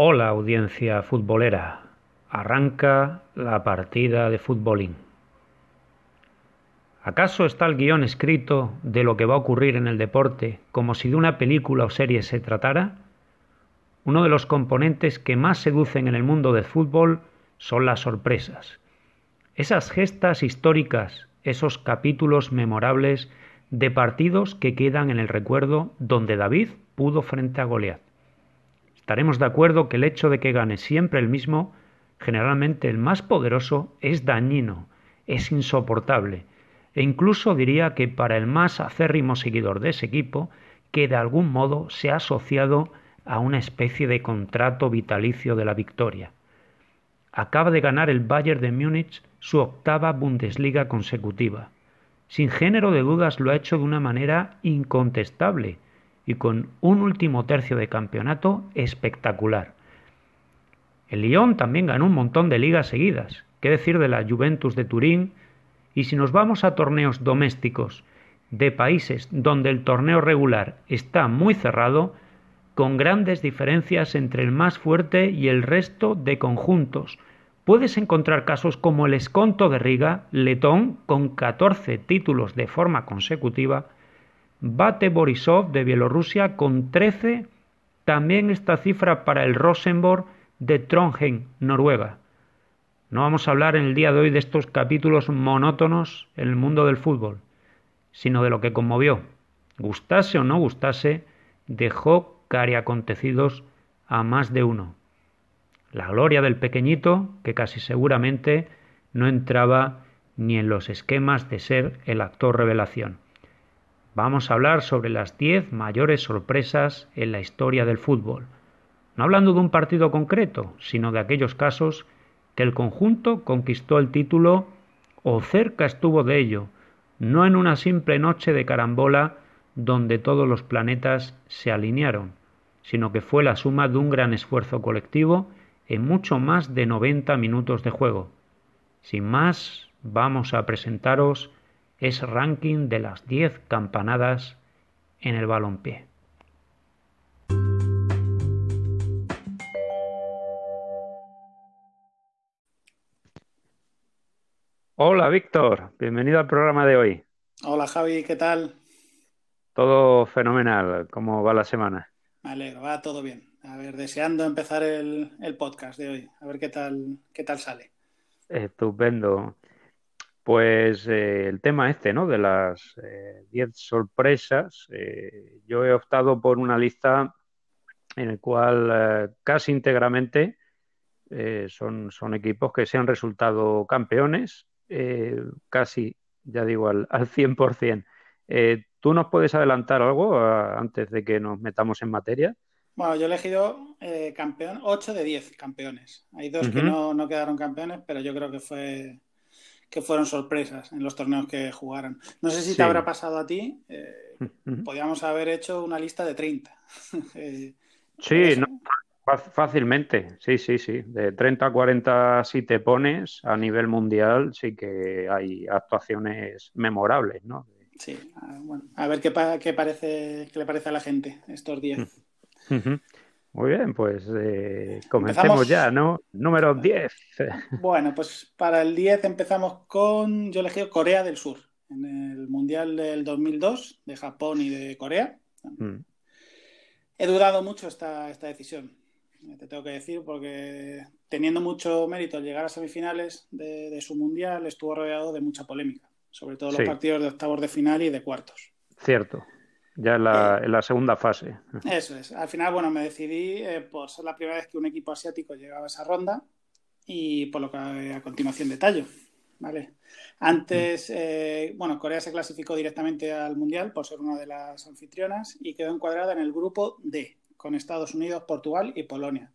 Hola audiencia futbolera, arranca la partida de futbolín. ¿Acaso está el guion escrito de lo que va a ocurrir en el deporte como si de una película o serie se tratara? Uno de los componentes que más seducen en el mundo del fútbol son las sorpresas. Esas gestas históricas, esos capítulos memorables de partidos que quedan en el recuerdo donde David pudo frente a Goliat. Estaremos de acuerdo que el hecho de que gane siempre el mismo, generalmente el más poderoso, es dañino, es insoportable, e incluso diría que para el más acérrimo seguidor de ese equipo, que de algún modo se ha asociado a una especie de contrato vitalicio de la victoria. Acaba de ganar el Bayern de Múnich su octava Bundesliga consecutiva. Sin género de dudas lo ha hecho de una manera incontestable, y con un último tercio de campeonato espectacular. El Lyon también ganó un montón de ligas seguidas, qué decir de la Juventus de Turín, y si nos vamos a torneos domésticos de países donde el torneo regular está muy cerrado, con grandes diferencias entre el más fuerte y el resto de conjuntos. Puedes encontrar casos como el Esconto de Riga, letón, con 14 títulos de forma consecutiva, Bate Borisov de Bielorrusia con 13, también esta cifra para el Rosenborg de Trondheim, Noruega. No vamos a hablar en el día de hoy de estos capítulos monótonos en el mundo del fútbol, sino de lo que conmovió. Gustase o no gustase, dejó cariacontecidos a más de uno. La gloria del pequeñito, que casi seguramente no entraba ni en los esquemas de ser el actor revelación. Vamos a hablar sobre las 10 mayores sorpresas en la historia del fútbol. No hablando de un partido concreto, sino de aquellos casos que el conjunto conquistó el título o cerca estuvo de ello, no en una simple noche de carambola donde todos los planetas se alinearon, sino que fue la suma de un gran esfuerzo colectivo en mucho más de 90 minutos de juego. Sin más, vamos a presentaros es ranking de las 10 campanadas en el balompié. Hola Víctor, bienvenido al programa de hoy. Hola Javi, ¿qué tal? Todo fenomenal, ¿cómo va la semana? Me alegro, va todo bien. A ver, deseando empezar el, el podcast de hoy, a ver qué tal, qué tal sale. Estupendo. Pues eh, el tema este, ¿no? De las 10 eh, sorpresas, eh, yo he optado por una lista en la cual casi íntegramente son, son equipos que se han resultado campeones, casi, ya digo, al, al 100%. ¿Tú nos puedes adelantar algo antes de que nos metamos en materia? Bueno, yo he elegido campeón, 8 de 10 campeones. Hay dos que no, no quedaron campeones, pero yo creo que fue que fueron sorpresas en los torneos que jugaron. No sé si te habrá pasado a ti, eh, podríamos haber hecho una lista de 30. Eh, sí, fácilmente, sí, sí, sí. De 30 a 40 si te pones a nivel mundial sí que hay actuaciones memorables, ¿no? Sí, ah, bueno, a ver qué, qué, parece, qué le parece a la gente estos días. Muy bien, pues eh, comencemos ya, ¿no? Número 10. Bueno, pues para el 10 empezamos con, yo elegí Corea del Sur, en el Mundial del 2002, de Japón y de Corea. Mm. He dudado mucho esta, esta decisión, te tengo que decir, porque teniendo mucho mérito al llegar a semifinales de, su Mundial, estuvo rodeado de mucha polémica, sobre todo los partidos de octavos de final y de cuartos. Cierto ya en la, en la, segunda fase. Eso es. Al final, bueno, me decidí eh, por ser la primera vez que un equipo asiático llegaba a esa ronda y por lo que a continuación detallo. ¿vale? Antes, eh, bueno, Corea se clasificó directamente al Mundial por ser una de las anfitrionas y quedó encuadrada en el grupo D, con Estados Unidos, Portugal y Polonia.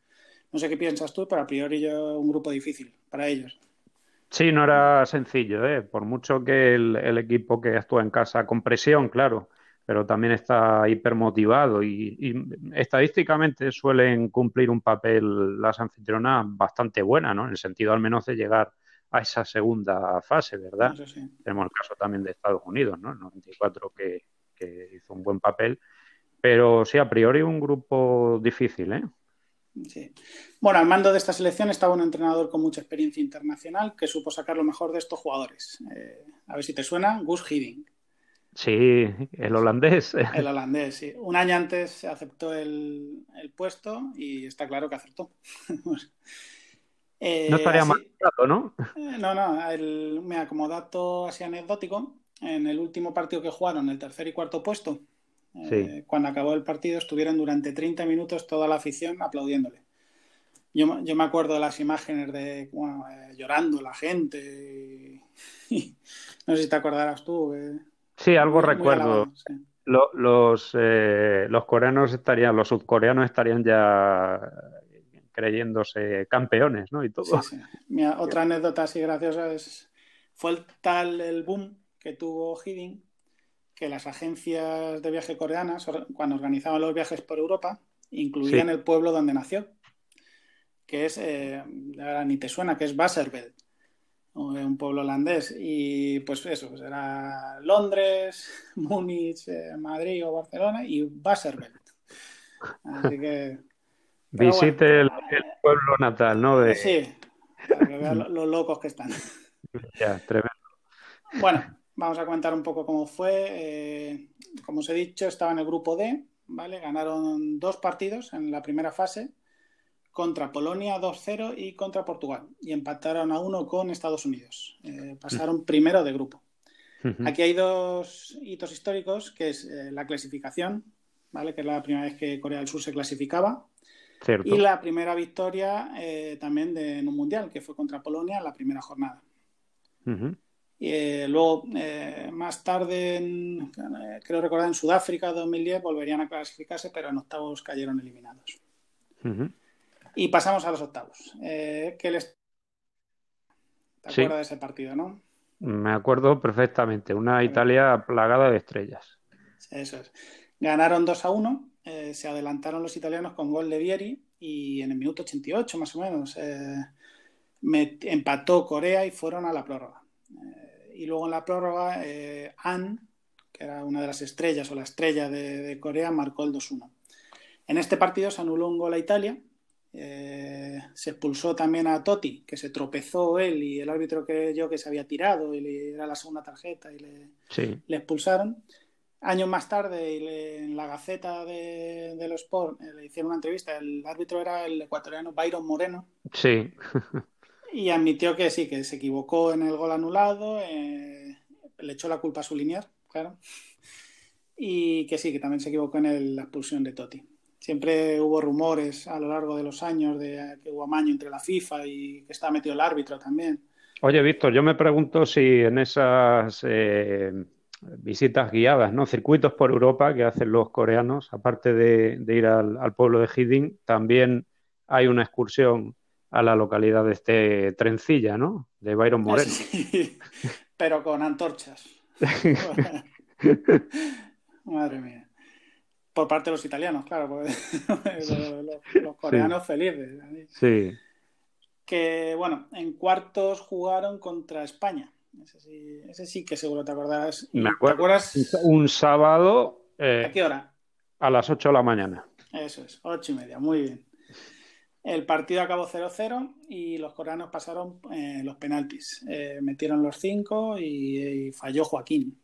No sé qué piensas tú, pero a priori yo un grupo difícil para ellos. Sí, no era sencillo, ¿eh? por mucho que el, el equipo que actúa en casa con presión, claro, pero también está hipermotivado y, y estadísticamente suelen cumplir un papel las anfitrionas bastante buena, ¿no? En el sentido al menos de llegar a esa segunda fase, ¿verdad? Tenemos el caso también de Estados Unidos, ¿no? El 94 que, que hizo un buen papel, pero sí, a priori un grupo difícil, ¿eh? Sí. Bueno, al mando de esta selección estaba un entrenador con mucha experiencia internacional que supo sacar lo mejor de estos jugadores. Eh, a ver si te suena, Gus Hiddink. Sí, el holandés. El holandés, sí. Un año antes aceptó el, puesto y está claro que acertó. Eh, no estaría mal ¿no? Eh, no, no. El, mira, como dato así anecdótico, en el último partido que jugaron, el tercer y cuarto puesto, eh, cuando acabó el partido estuvieron durante 30 minutos toda la afición aplaudiéndole. Yo, me acuerdo de las imágenes de llorando la gente. no sé si te acordarás tú. Sí, algo recuerdo. los, eh, los coreanos estarían, los subcoreanos estarían ya creyéndose campeones, ¿no? Y todo. otra anécdota así graciosa es fue el tal el boom que tuvo Hiding que las agencias de viaje coreanas, cuando organizaban los viajes por Europa, incluían el pueblo donde nació, que es, eh, ahora ni te suena, que es Basserveld un pueblo holandés. Y pues eso, pues era Londres, Múnich, eh, Madrid o Barcelona y Basserveld. Así que. Visite el, pueblo natal, ¿no? De... Sí, para que vean los locos que están. Ya, tremendo. Bueno, vamos a comentar un poco cómo fue. Eh, como os he dicho, estaba en el grupo D, ¿vale? Ganaron dos partidos en la primera fase contra Polonia 2-0 y contra Portugal. Y empataron a uno con Estados Unidos. Eh, pasaron primero de grupo. Aquí hay dos hitos históricos, que es eh, la clasificación, ¿vale? que es la primera vez que Corea del Sur se clasificaba. Y la primera victoria eh, también de, en un mundial, que fue contra Polonia en la primera jornada. Y luego, más tarde, creo recordar, en Sudáfrica 2010 volverían a clasificarse, pero en octavos cayeron eliminados. Y pasamos a los octavos. Eh, ¿qué les... ¿Te acuerdas de ese partido, no? Me acuerdo perfectamente. Una Italia plagada de estrellas. Eso es. Ganaron 2 a 1. Eh, se adelantaron los italianos con gol de Vieri y en el minuto 88 más o menos eh, empató Corea y fueron a la prórroga. y luego en la prórroga, An, que era una de las estrellas o la estrella de, de Corea, marcó el 2-1. En este partido se anuló un gol a Italia eh, se expulsó también a Totti, que se tropezó él y el árbitro creyó que se había tirado y le era la segunda tarjeta y le, le expulsaron. Años más tarde, en la Gaceta de, los Sport eh, le hicieron una entrevista. El árbitro era el ecuatoriano Byron Moreno. Sí. y admitió que sí, que se equivocó en el gol anulado, eh, le echó la culpa a su linear, claro. Y que sí, que también se equivocó en la expulsión de Totti. Siempre hubo rumores a lo largo de los años de que hubo amaño entre la FIFA y que estaba metido el árbitro también. Oye, Víctor, yo me pregunto si en esas eh, visitas guiadas, ¿no? Circuitos por Europa que hacen los coreanos, aparte de, ir al, pueblo de Hiding, también hay una excursión a la localidad de este Trencilla, ¿no? De Byron Moreno. Sí, pero con antorchas. Madre mía por parte de los italianos, claro, los, coreanos felices. Sí. Que bueno, en cuartos jugaron contra España. Ese sí, que seguro te acordarás. Me acuerdas? Un sábado. Eh, ¿A qué hora? A las 8 de la mañana. Eso es, ocho y media, muy bien. El partido acabó 0-0 y los coreanos pasaron eh, los penaltis. Eh, metieron los cinco y, falló Joaquín.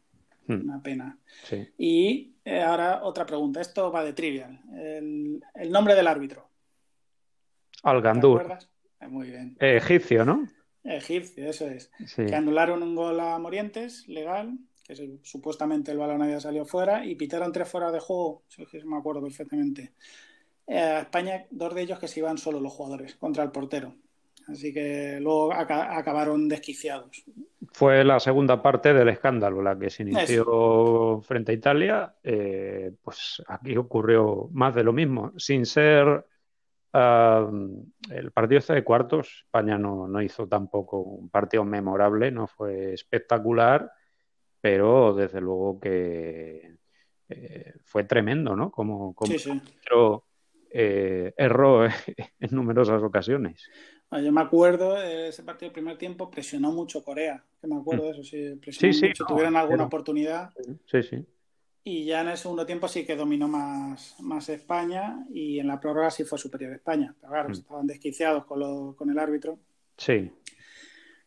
Hmm. Una pena. Sí. Y eh, ahora otra pregunta. Esto va de trivial. El, nombre del árbitro. ¿Te acuerdas? Eh, muy bien. egipcio, ¿no? Egipcio, eso es. Que anularon un gol a Morientes, legal, que supuestamente el balón había salido fuera, y pitaron tres fuera de juego, si me acuerdo perfectamente. Eh, a España, dos de ellos que se iban solo los jugadores contra el portero. Así que luego acabaron desquiciados. Fue la segunda parte del escándalo, la que se inició frente a Italia. Eh, pues aquí ocurrió más de lo mismo. Sin ser el partido este de cuartos, España no, hizo tampoco un partido memorable, no fue espectacular, pero desde luego que eh, fue tremendo, ¿no? Como, como eh, erró en numerosas ocasiones. Yo me acuerdo, de ese partido del primer tiempo presionó mucho Corea, que me acuerdo de eso, sí, presionó mucho, tuvieron alguna oportunidad. Sí, sí. Y ya en el segundo tiempo sí que dominó más, más España y en la prórroga sí fue superior a España. Pero claro, mm. estaban desquiciados con, con el árbitro. Sí.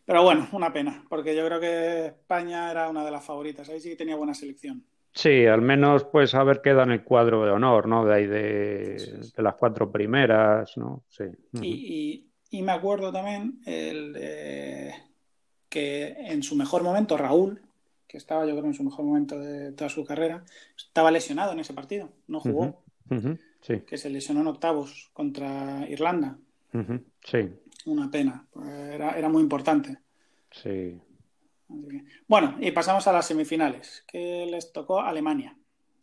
Pero bueno, una pena, porque yo creo que España era una de las favoritas. Ahí sí que tenía buena selección. Sí, al menos pues haber quedado en el cuadro de honor, ¿no? De ahí de, las cuatro primeras, ¿no? Sí. Y, y, me acuerdo también el, que en su mejor momento Raúl, que estaba yo creo en su mejor momento de toda su carrera, estaba lesionado en ese partido, no jugó. sí. Que se lesionó en octavos contra Irlanda. Sí. Una pena, era, era muy importante. Sí. Bueno, y pasamos a las semifinales, que les tocó Alemania.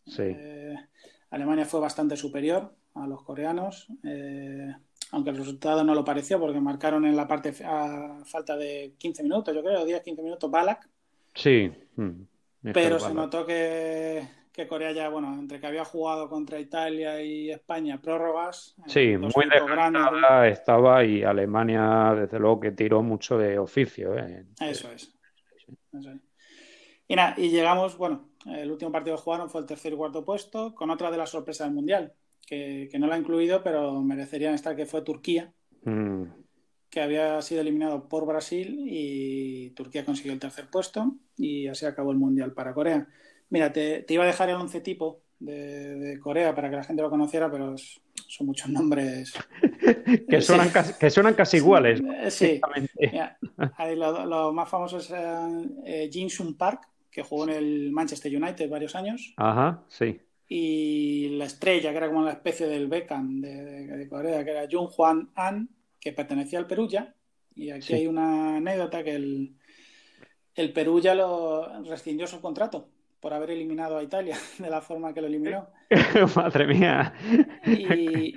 Sí. Eh, Alemania fue bastante superior a los coreanos, eh, aunque el resultado no lo pareció porque marcaron en la parte a falta de 15 minutos, yo creo, 10-15 minutos Balak. Sí. Mm, pero se notó que, que, Corea ya, bueno, entre que había jugado contra Italia y España prórrogas. Eh, sí, muy estaba y Alemania, desde luego, que tiró mucho de oficio. Eso es. Y nada, y llegamos, bueno, el último partido que jugaron fue el tercer y cuarto puesto, con otra de las sorpresas del Mundial, que, no la ha incluido, pero merecerían estar, que fue Turquía, mm. que había sido eliminado por Brasil y Turquía consiguió el tercer puesto y así acabó el Mundial para Corea. Mira, te, iba a dejar el once tipo de, Corea para que la gente lo conociera, pero son muchos nombres. que, suenan casi, que suenan casi iguales. Sí. los más famosos eran eh, Jin Sun Park, que jugó en el Manchester United varios años. Ajá, sí. Y la estrella, que era como una especie del Beckham de, Corea, que era Jung Hwan An, que pertenecía al Perugia. Y aquí hay una anécdota que el, el Perugia lo rescindió su contrato por haber eliminado a Italia de la forma que lo eliminó. Madre mía. Y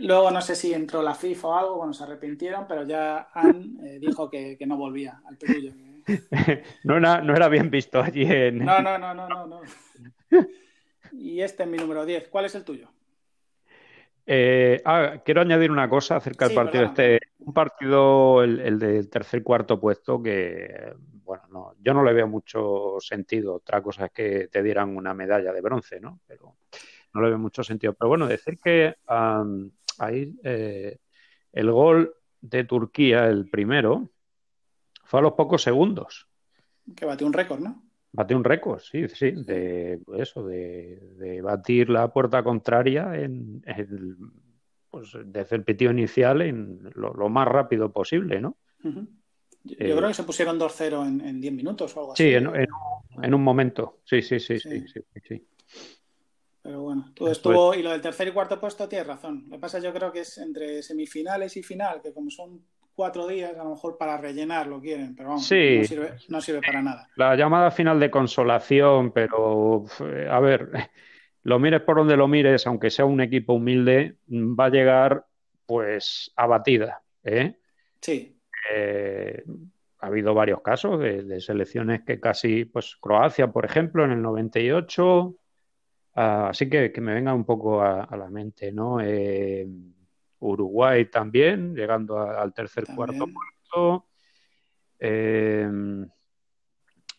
luego no sé si entró la FIFA o algo, bueno, se arrepintieron, pero ya Han eh, dijo que, no volvía al Perú. No era, no era bien visto allí en... No, no, no, no, no. Y este es mi número 10. ¿Cuál es el tuyo? Eh, ah, quiero añadir una cosa acerca del partido este. Un partido, el, el del tercer cuarto puesto, que bueno, no, yo no le veo mucho sentido. Otra cosa es que te dieran una medalla de bronce, ¿no? Pero no le veo mucho sentido. Pero bueno, decir que ahí eh, el gol de Turquía, el primero, fue a los pocos segundos. Que batió un récord, ¿no? Batió un récord, sí, sí, de eso, de, batir la puerta contraria en, el, pues, desde el pitido inicial en lo, más rápido posible, ¿no? Yo eh, creo que se pusieron 2-0 en 10 minutos o algo así. Sí, en, un momento. Sí, sí, sí, sí, sí, Pero bueno, todo estuvo. Y lo del tercer y cuarto puesto tienes razón. Lo que pasa yo creo que es entre semifinales y final, que como son cuatro días, a lo mejor para rellenar lo quieren, pero vamos, no, sirve, para nada. La llamada final de consolación, pero a ver, lo mires por donde lo mires, aunque sea un equipo humilde, va a llegar pues abatida. ¿eh? Sí. Eh, ha habido varios casos de, selecciones que casi, pues Croacia, por ejemplo, en el 98, ah, así que que me venga un poco a, la mente, ¿no? Eh, Uruguay también, llegando al tercer cuarto puesto. Eh,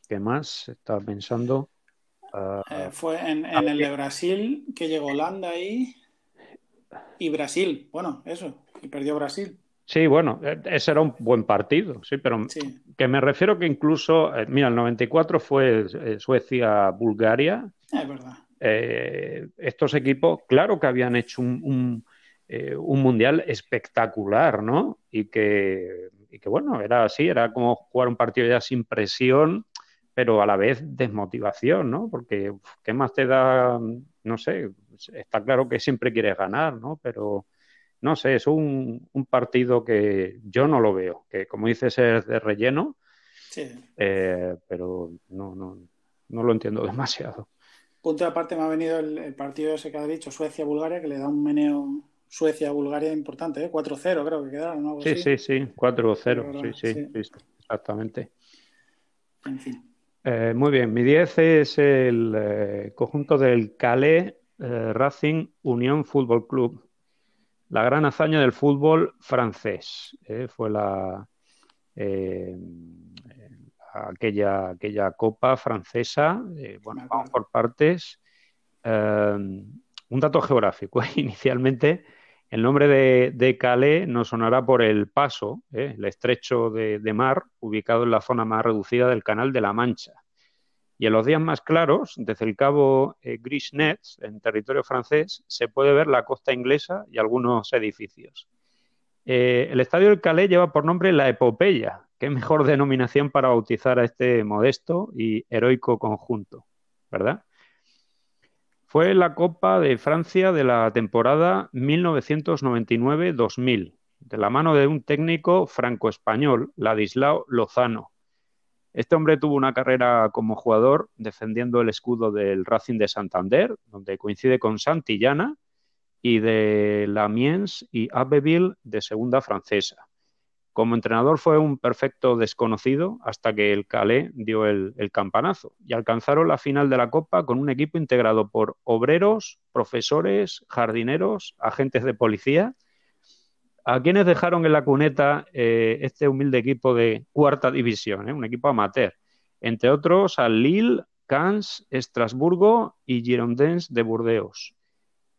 ¿Qué más? Estaba pensando. Ah, fue en, en el de Brasil que llegó Holanda ahí y Brasil, bueno, eso, y perdió Brasil. Sí, bueno, e, ese era un buen partido, sí, pero que me refiero que incluso, eh, mira, el 94 fue eh, Suecia-Bulgaria. Es verdad. Eh, estos equipos, claro que habían hecho un, mundial espectacular, ¿no? Y que, y que, bueno, era así, era como jugar un partido ya sin presión, pero a la vez desmotivación, ¿no? Porque, ¿qué más te da? No sé, está claro que siempre quieres ganar, ¿no? Pero no sé, es un, partido que yo no lo veo, que como dices es de relleno, sí. Eh, pero no, no, no lo entiendo demasiado. Punto de aparte me ha venido el, partido ese que ha dicho Suecia-Bulgaria, que le da un meneo Suecia-Bulgaria importante, ¿eh? 4-0 creo que quedaron. ¿no? Sí, sí, sí, 4-0, sí, sí, exactamente. En fin. Eh, muy bien, mi 10 es el eh, conjunto del Calais Racing Unión Fútbol Club la gran hazaña del fútbol francés. ¿eh? Fue la, eh, aquella, aquella copa francesa. Eh, bueno, vamos por partes. un dato geográfico. Inicialmente, el nombre de, Calais nos sonará por el paso, el estrecho de, mar, ubicado en la zona más reducida del Canal de la Mancha. Y en los días más claros, desde el cabo eh, en territorio francés, se puede ver la costa inglesa y algunos edificios. Eh, el estadio del Calais lleva por nombre La Epopeya, qué mejor denominación para bautizar a este modesto y heroico conjunto, ¿verdad? Fue la Copa de Francia de la temporada 1999-2000, de la mano de un técnico franco-español, Ladislao Lozano, este hombre tuvo una carrera como jugador defendiendo el escudo del Racing de Santander, donde coincide con Santillana, y de Lamiens y Abbeville de segunda francesa. Como entrenador fue un perfecto desconocido hasta que el Calais dio el, el, campanazo y alcanzaron la final de la Copa con un equipo integrado por obreros, profesores, jardineros, agentes de policía ¿A quiénes dejaron en la cuneta eh, este humilde equipo de cuarta división, eh? un equipo amateur? Entre otros al Lille, Cannes, Estrasburgo y Girondins de Burdeos.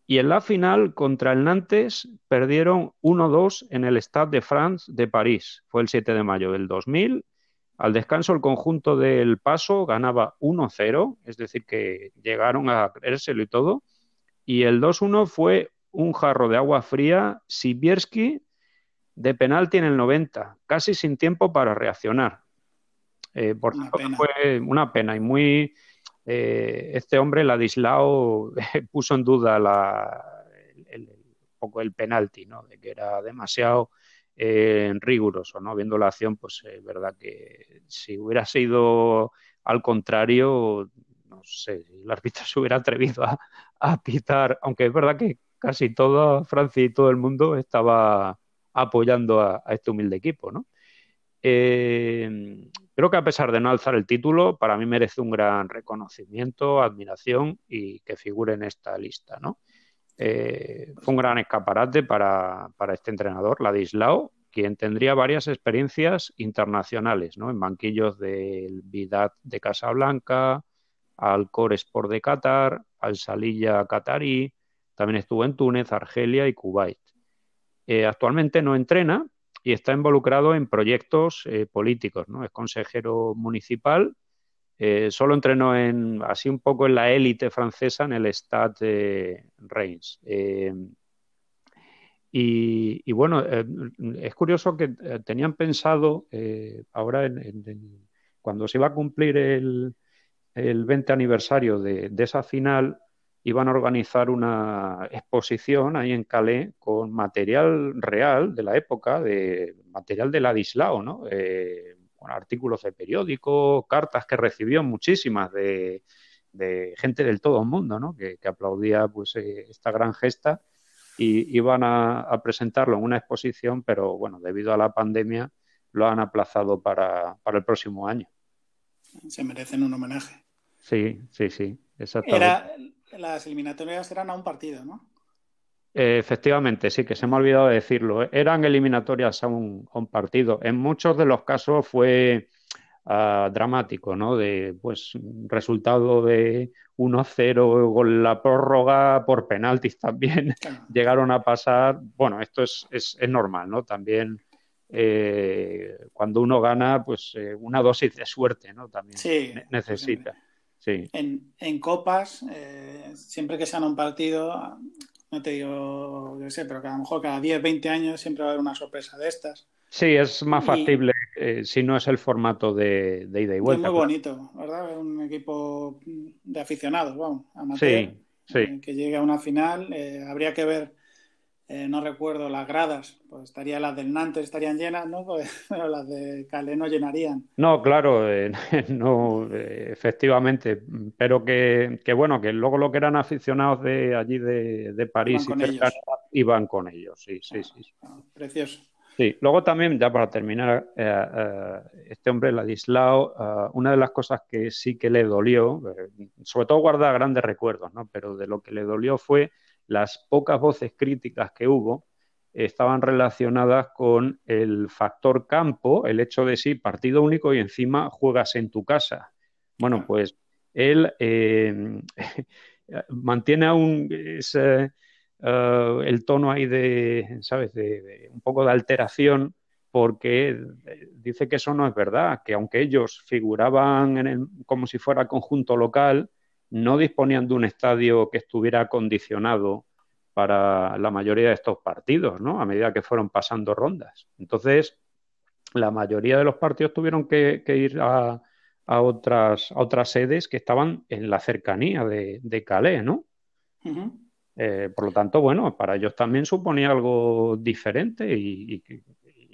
Y en la final contra el Nantes perdieron 1-2 en el Stade de France de París. Fue el 7 de mayo del 2000. Al descanso el conjunto del Paso ganaba 1-0, es decir, que llegaron a creérselo y todo. Y el 2-1 fue un jarro de agua fría, Sibierski de penalti en el 90, casi sin tiempo para reaccionar. Eh, por tanto, fue una pena y muy. Eh, este hombre, Ladislao, puso en duda el, poco el penalti, ¿no? De que era demasiado eh, riguroso, ¿no? Viendo la acción, pues es verdad que si hubiera sido al contrario, no sé, el árbitro se hubiera atrevido a, a pitar, aunque es verdad que casi toda Francia y todo el mundo estaba apoyando a, este humilde equipo, ¿no? Eh, creo que a pesar de no alzar el título, para mí merece un gran reconocimiento, admiración y que figure en esta lista, ¿no? Eh, fue un gran escaparate para, este entrenador, Ladislao, quien tendría varias experiencias internacionales, ¿no? En banquillos del Vidat de Casablanca, al Core Sport de Qatar, al Salilla Qatarí, también estuvo en Túnez, Argelia y Kuwait. Eh, actualmente no entrena y está involucrado en proyectos eh, políticos. Es consejero municipal. Eh, solo entrenó en, así un poco en la élite francesa, en el Stade de Reims. Y, bueno, es curioso que tenían pensado ahora, cuando se iba a cumplir el, 20 aniversario de, esa final, iban a organizar una exposición ahí en Calais con material real de la época, de material de Ladislao, ¿no? Eh, con artículos de periódico, cartas que recibió muchísimas de, gente del todo el mundo, ¿no? Que, aplaudía pues eh, esta gran gesta y iban a, presentarlo en una exposición, pero bueno, debido a la pandemia lo han aplazado para, para el próximo año. Se merecen un homenaje. Sí, sí, sí, exactamente las eliminatorias eran a un partido, ¿no? efectivamente, sí, que se me ha olvidado decirlo. Eran eliminatorias a un, partido. En muchos de los casos fue ah, dramático, ¿no? De, pues, resultado de 1-0 con la prórroga por penaltis también. Llegaron a pasar. Bueno, esto es, es, normal, ¿no? También. Eh, cuando uno gana, pues eh, una dosis de suerte, ¿no? También necesita. En, en, copas, eh, siempre que sean un partido, no te digo, yo sé, pero que a lo mejor cada 10, 20 años siempre va a haber una sorpresa de estas. Sí, es más factible eh, si no es el formato de, ida y vuelta. Es muy bonito, ¿verdad? Un equipo de aficionados, vamos, amateur, sí, eh, que llegue a una final. habría que ver eh, no recuerdo las gradas, pues estaría las del Nantes estarían llenas, ¿no? Pues, pero las de Calais no llenarían. No, claro, eh, no, eh, efectivamente, pero que, bueno, que luego lo que eran aficionados de allí de, París y iban con ellos, sí, sí, sí. Ah, precioso. Sí, luego también, ya para terminar, este hombre, Ladislao, una de las cosas que sí que le dolió, sobre todo guarda grandes recuerdos, ¿no? Pero de lo que le dolió fue las pocas voces críticas que hubo estaban relacionadas con el factor campo, el hecho de sí, partido único y encima juegas en tu casa. Bueno, pues él eh, mantiene aún ese, eh, el tono ahí de, ¿sabes?, de, un poco de alteración porque dice que eso no es verdad, que aunque ellos figuraban en el, como si fuera conjunto local, no disponían de un estadio que estuviera acondicionado para la mayoría de estos partidos, ¿no? A medida que fueron pasando rondas. Entonces, la mayoría de los partidos tuvieron que, ir a, otras, otras sedes que estaban en la cercanía de, Calais, ¿no? Eh, por lo tanto, bueno, para ellos también suponía algo diferente y,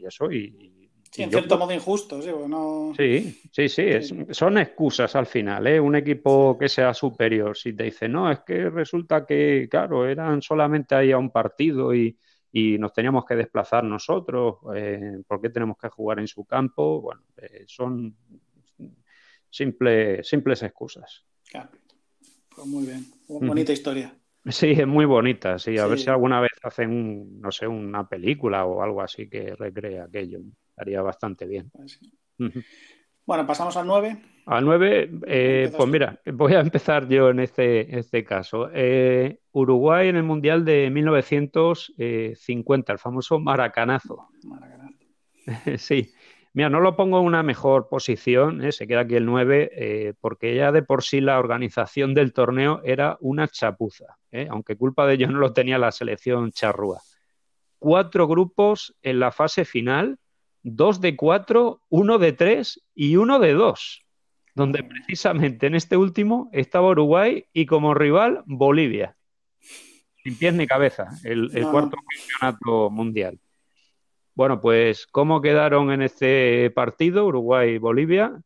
eso. Y, sí, en cierto modo injusto, sí, sí, sí, son excusas al final, ¿eh? Un equipo que sea superior, si te dice, no, es que resulta que, claro, eran solamente ahí a un partido y, nos teníamos que desplazar nosotros, eh, ¿por qué tenemos que jugar en su campo? Bueno, eh, son simples excusas. Claro, pues muy bien, bonita historia. Sí, es muy bonita, sí. A ver si alguna vez hacen, no sé, una película o algo así que recree aquello. Estaría bastante bien. Pues bueno, pasamos al 9. Al 9, eh, pues mira, voy a empezar yo en este, este caso. Eh, Uruguay en el Mundial de 1950, el famoso maracanazo. Maracanazo. sí. Mira, no lo pongo en una mejor posición, ¿eh? se queda aquí el 9, eh, porque ya de por sí la organización del torneo era una chapuza, ¿eh? aunque culpa de ello no lo tenía la selección charrúa. Cuatro grupos en la fase final, dos de cuatro, uno de tres y uno de dos, donde precisamente en este último estaba Uruguay y como rival Bolivia. Sin pies ni cabeza, el, cuarto campeonato mundial. Bueno, pues, ¿cómo quedaron en este partido Uruguay-Bolivia?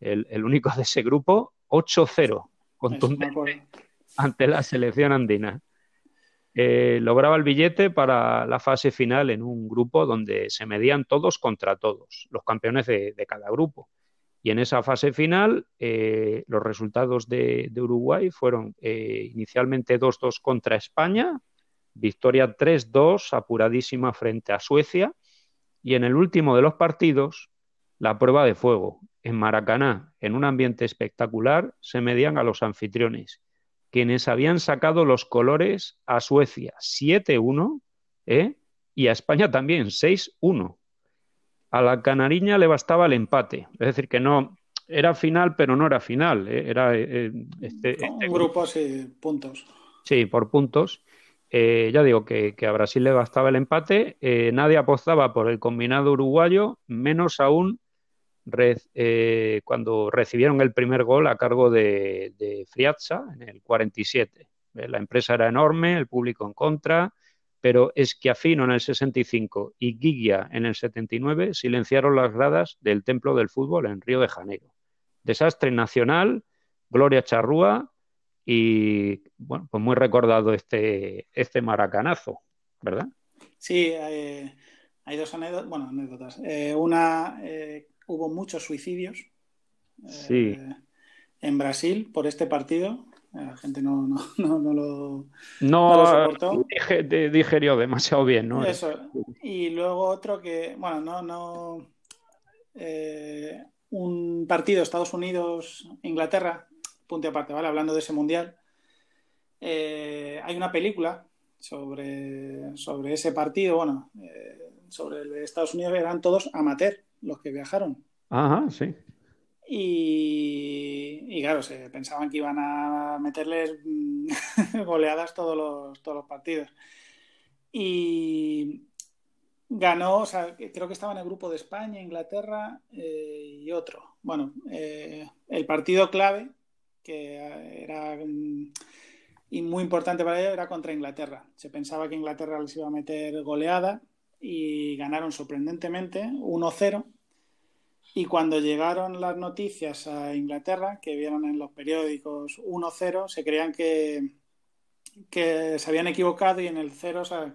El, único de ese grupo, 8-0, contundente ante la selección andina. Eh, lograba el billete para la fase final en un grupo donde se medían todos contra todos, los campeones de, cada grupo. Y en esa fase final, eh, los resultados de, Uruguay fueron eh, inicialmente 2-2 contra España, victoria 3-2 apuradísima frente a Suecia y en el último de los partidos, la prueba de fuego. En Maracaná, en un ambiente espectacular, se medían a los anfitriones, quienes habían sacado los colores a Suecia 7-1 ¿eh? y a España también 6-1. A la Canariña le bastaba el empate, es decir, que no era final, pero no era final. ¿eh? Era eh, este, este grupos y puntos. Sí, por puntos. Eh, ya digo que, a Brasil le bastaba el empate, eh, nadie apostaba por el combinado uruguayo, menos aún eh, cuando recibieron el primer gol a cargo de, de Friazza en el 47. la empresa era enorme, el público en contra, pero Esquiafino en el 65 y Gigia en el 79 silenciaron las gradas del Templo del Fútbol en Río de Janeiro. Desastre nacional, Gloria Charrúa, y bueno, pues muy recordado este, este maracanazo, ¿verdad? Sí, eh, hay dos anécdotas, bueno, anécdotas. Eh, una, eh, hubo muchos suicidios sí. en Brasil por este partido. La gente no, no, no, lo, no, soportó. digerió demasiado bien, ¿no? Eso. Y luego otro que, bueno, no, no. un partido Estados Unidos-Inglaterra punto aparte, ¿vale? Hablando de ese mundial. Eh, hay una película sobre, sobre ese partido, bueno, eh, sobre el de Estados Unidos, eran todos amateur los que viajaron. Ajá, sí. Y, claro, se pensaban que iban a meterles goleadas todos los, todos los partidos. Y ganó, o sea, creo que estaba en el grupo de España, Inglaterra eh, y otro. Bueno, el partido clave que era mm, y muy importante para ellos, era contra Inglaterra. Se pensaba que Inglaterra les iba a meter goleada y ganaron sorprendentemente 1-0. Y cuando llegaron las noticias a Inglaterra, que vieron en los periódicos 1-0, se creían que, que se habían equivocado y en el 0, o sea,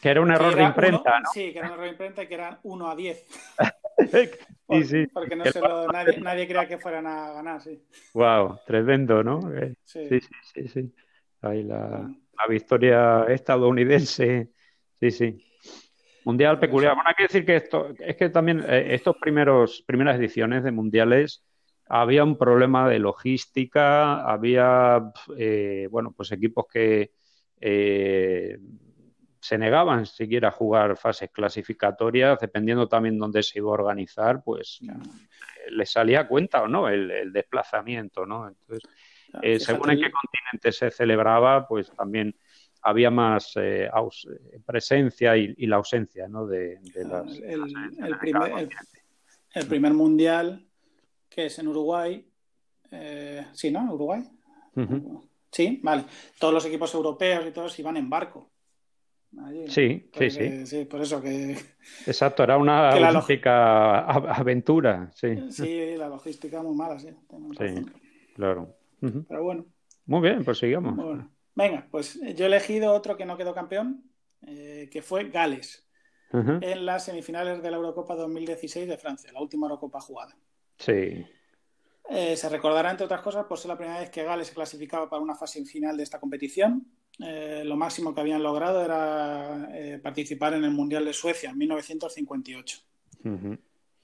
que era un error de imprenta, ¿no? Sí, que era un error de imprenta y que era 1 a 10. sí, sí. Porque no se lo, nadie, nadie creía que fueran a ganar, sí. Wow, tremendo, ¿no? Eh, sí, sí, sí, sí. Ahí la, la victoria estadounidense, sí, sí. Mundial peculiar. Bueno, hay que decir que esto, es que también eh, estos primeros, primeras ediciones de mundiales había un problema de logística, había, eh, bueno, pues equipos que eh, se negaban siquiera a jugar fases clasificatorias, dependiendo también dónde se iba a organizar, pues les salía cuenta o no el, desplazamiento, ¿no? Entonces, según en qué continente se celebraba, pues también había más eh, eh, presencia y, la ausencia ¿no? de, las, el, primer, mundial que es en Uruguay eh, sí no Uruguay. Sí vale. Todos los equipos europeos y todos iban en barco. Sí sí sí. por eso que exacto era una lógica aventura sí. Sí la logística muy mala sí, sí claro. Pero bueno. Muy bien pues sigamos. Bueno. Venga, pues yo he elegido otro que no quedó campeón, eh, que fue Gales, en las semifinales de la Eurocopa 2016 de Francia, la última Eurocopa jugada. Sí. Eh, se recordará, entre otras cosas, por ser la primera vez que Gales se clasificaba para una fase final de esta competición. Eh, lo máximo que habían logrado era participar en el Mundial de Suecia en 1958.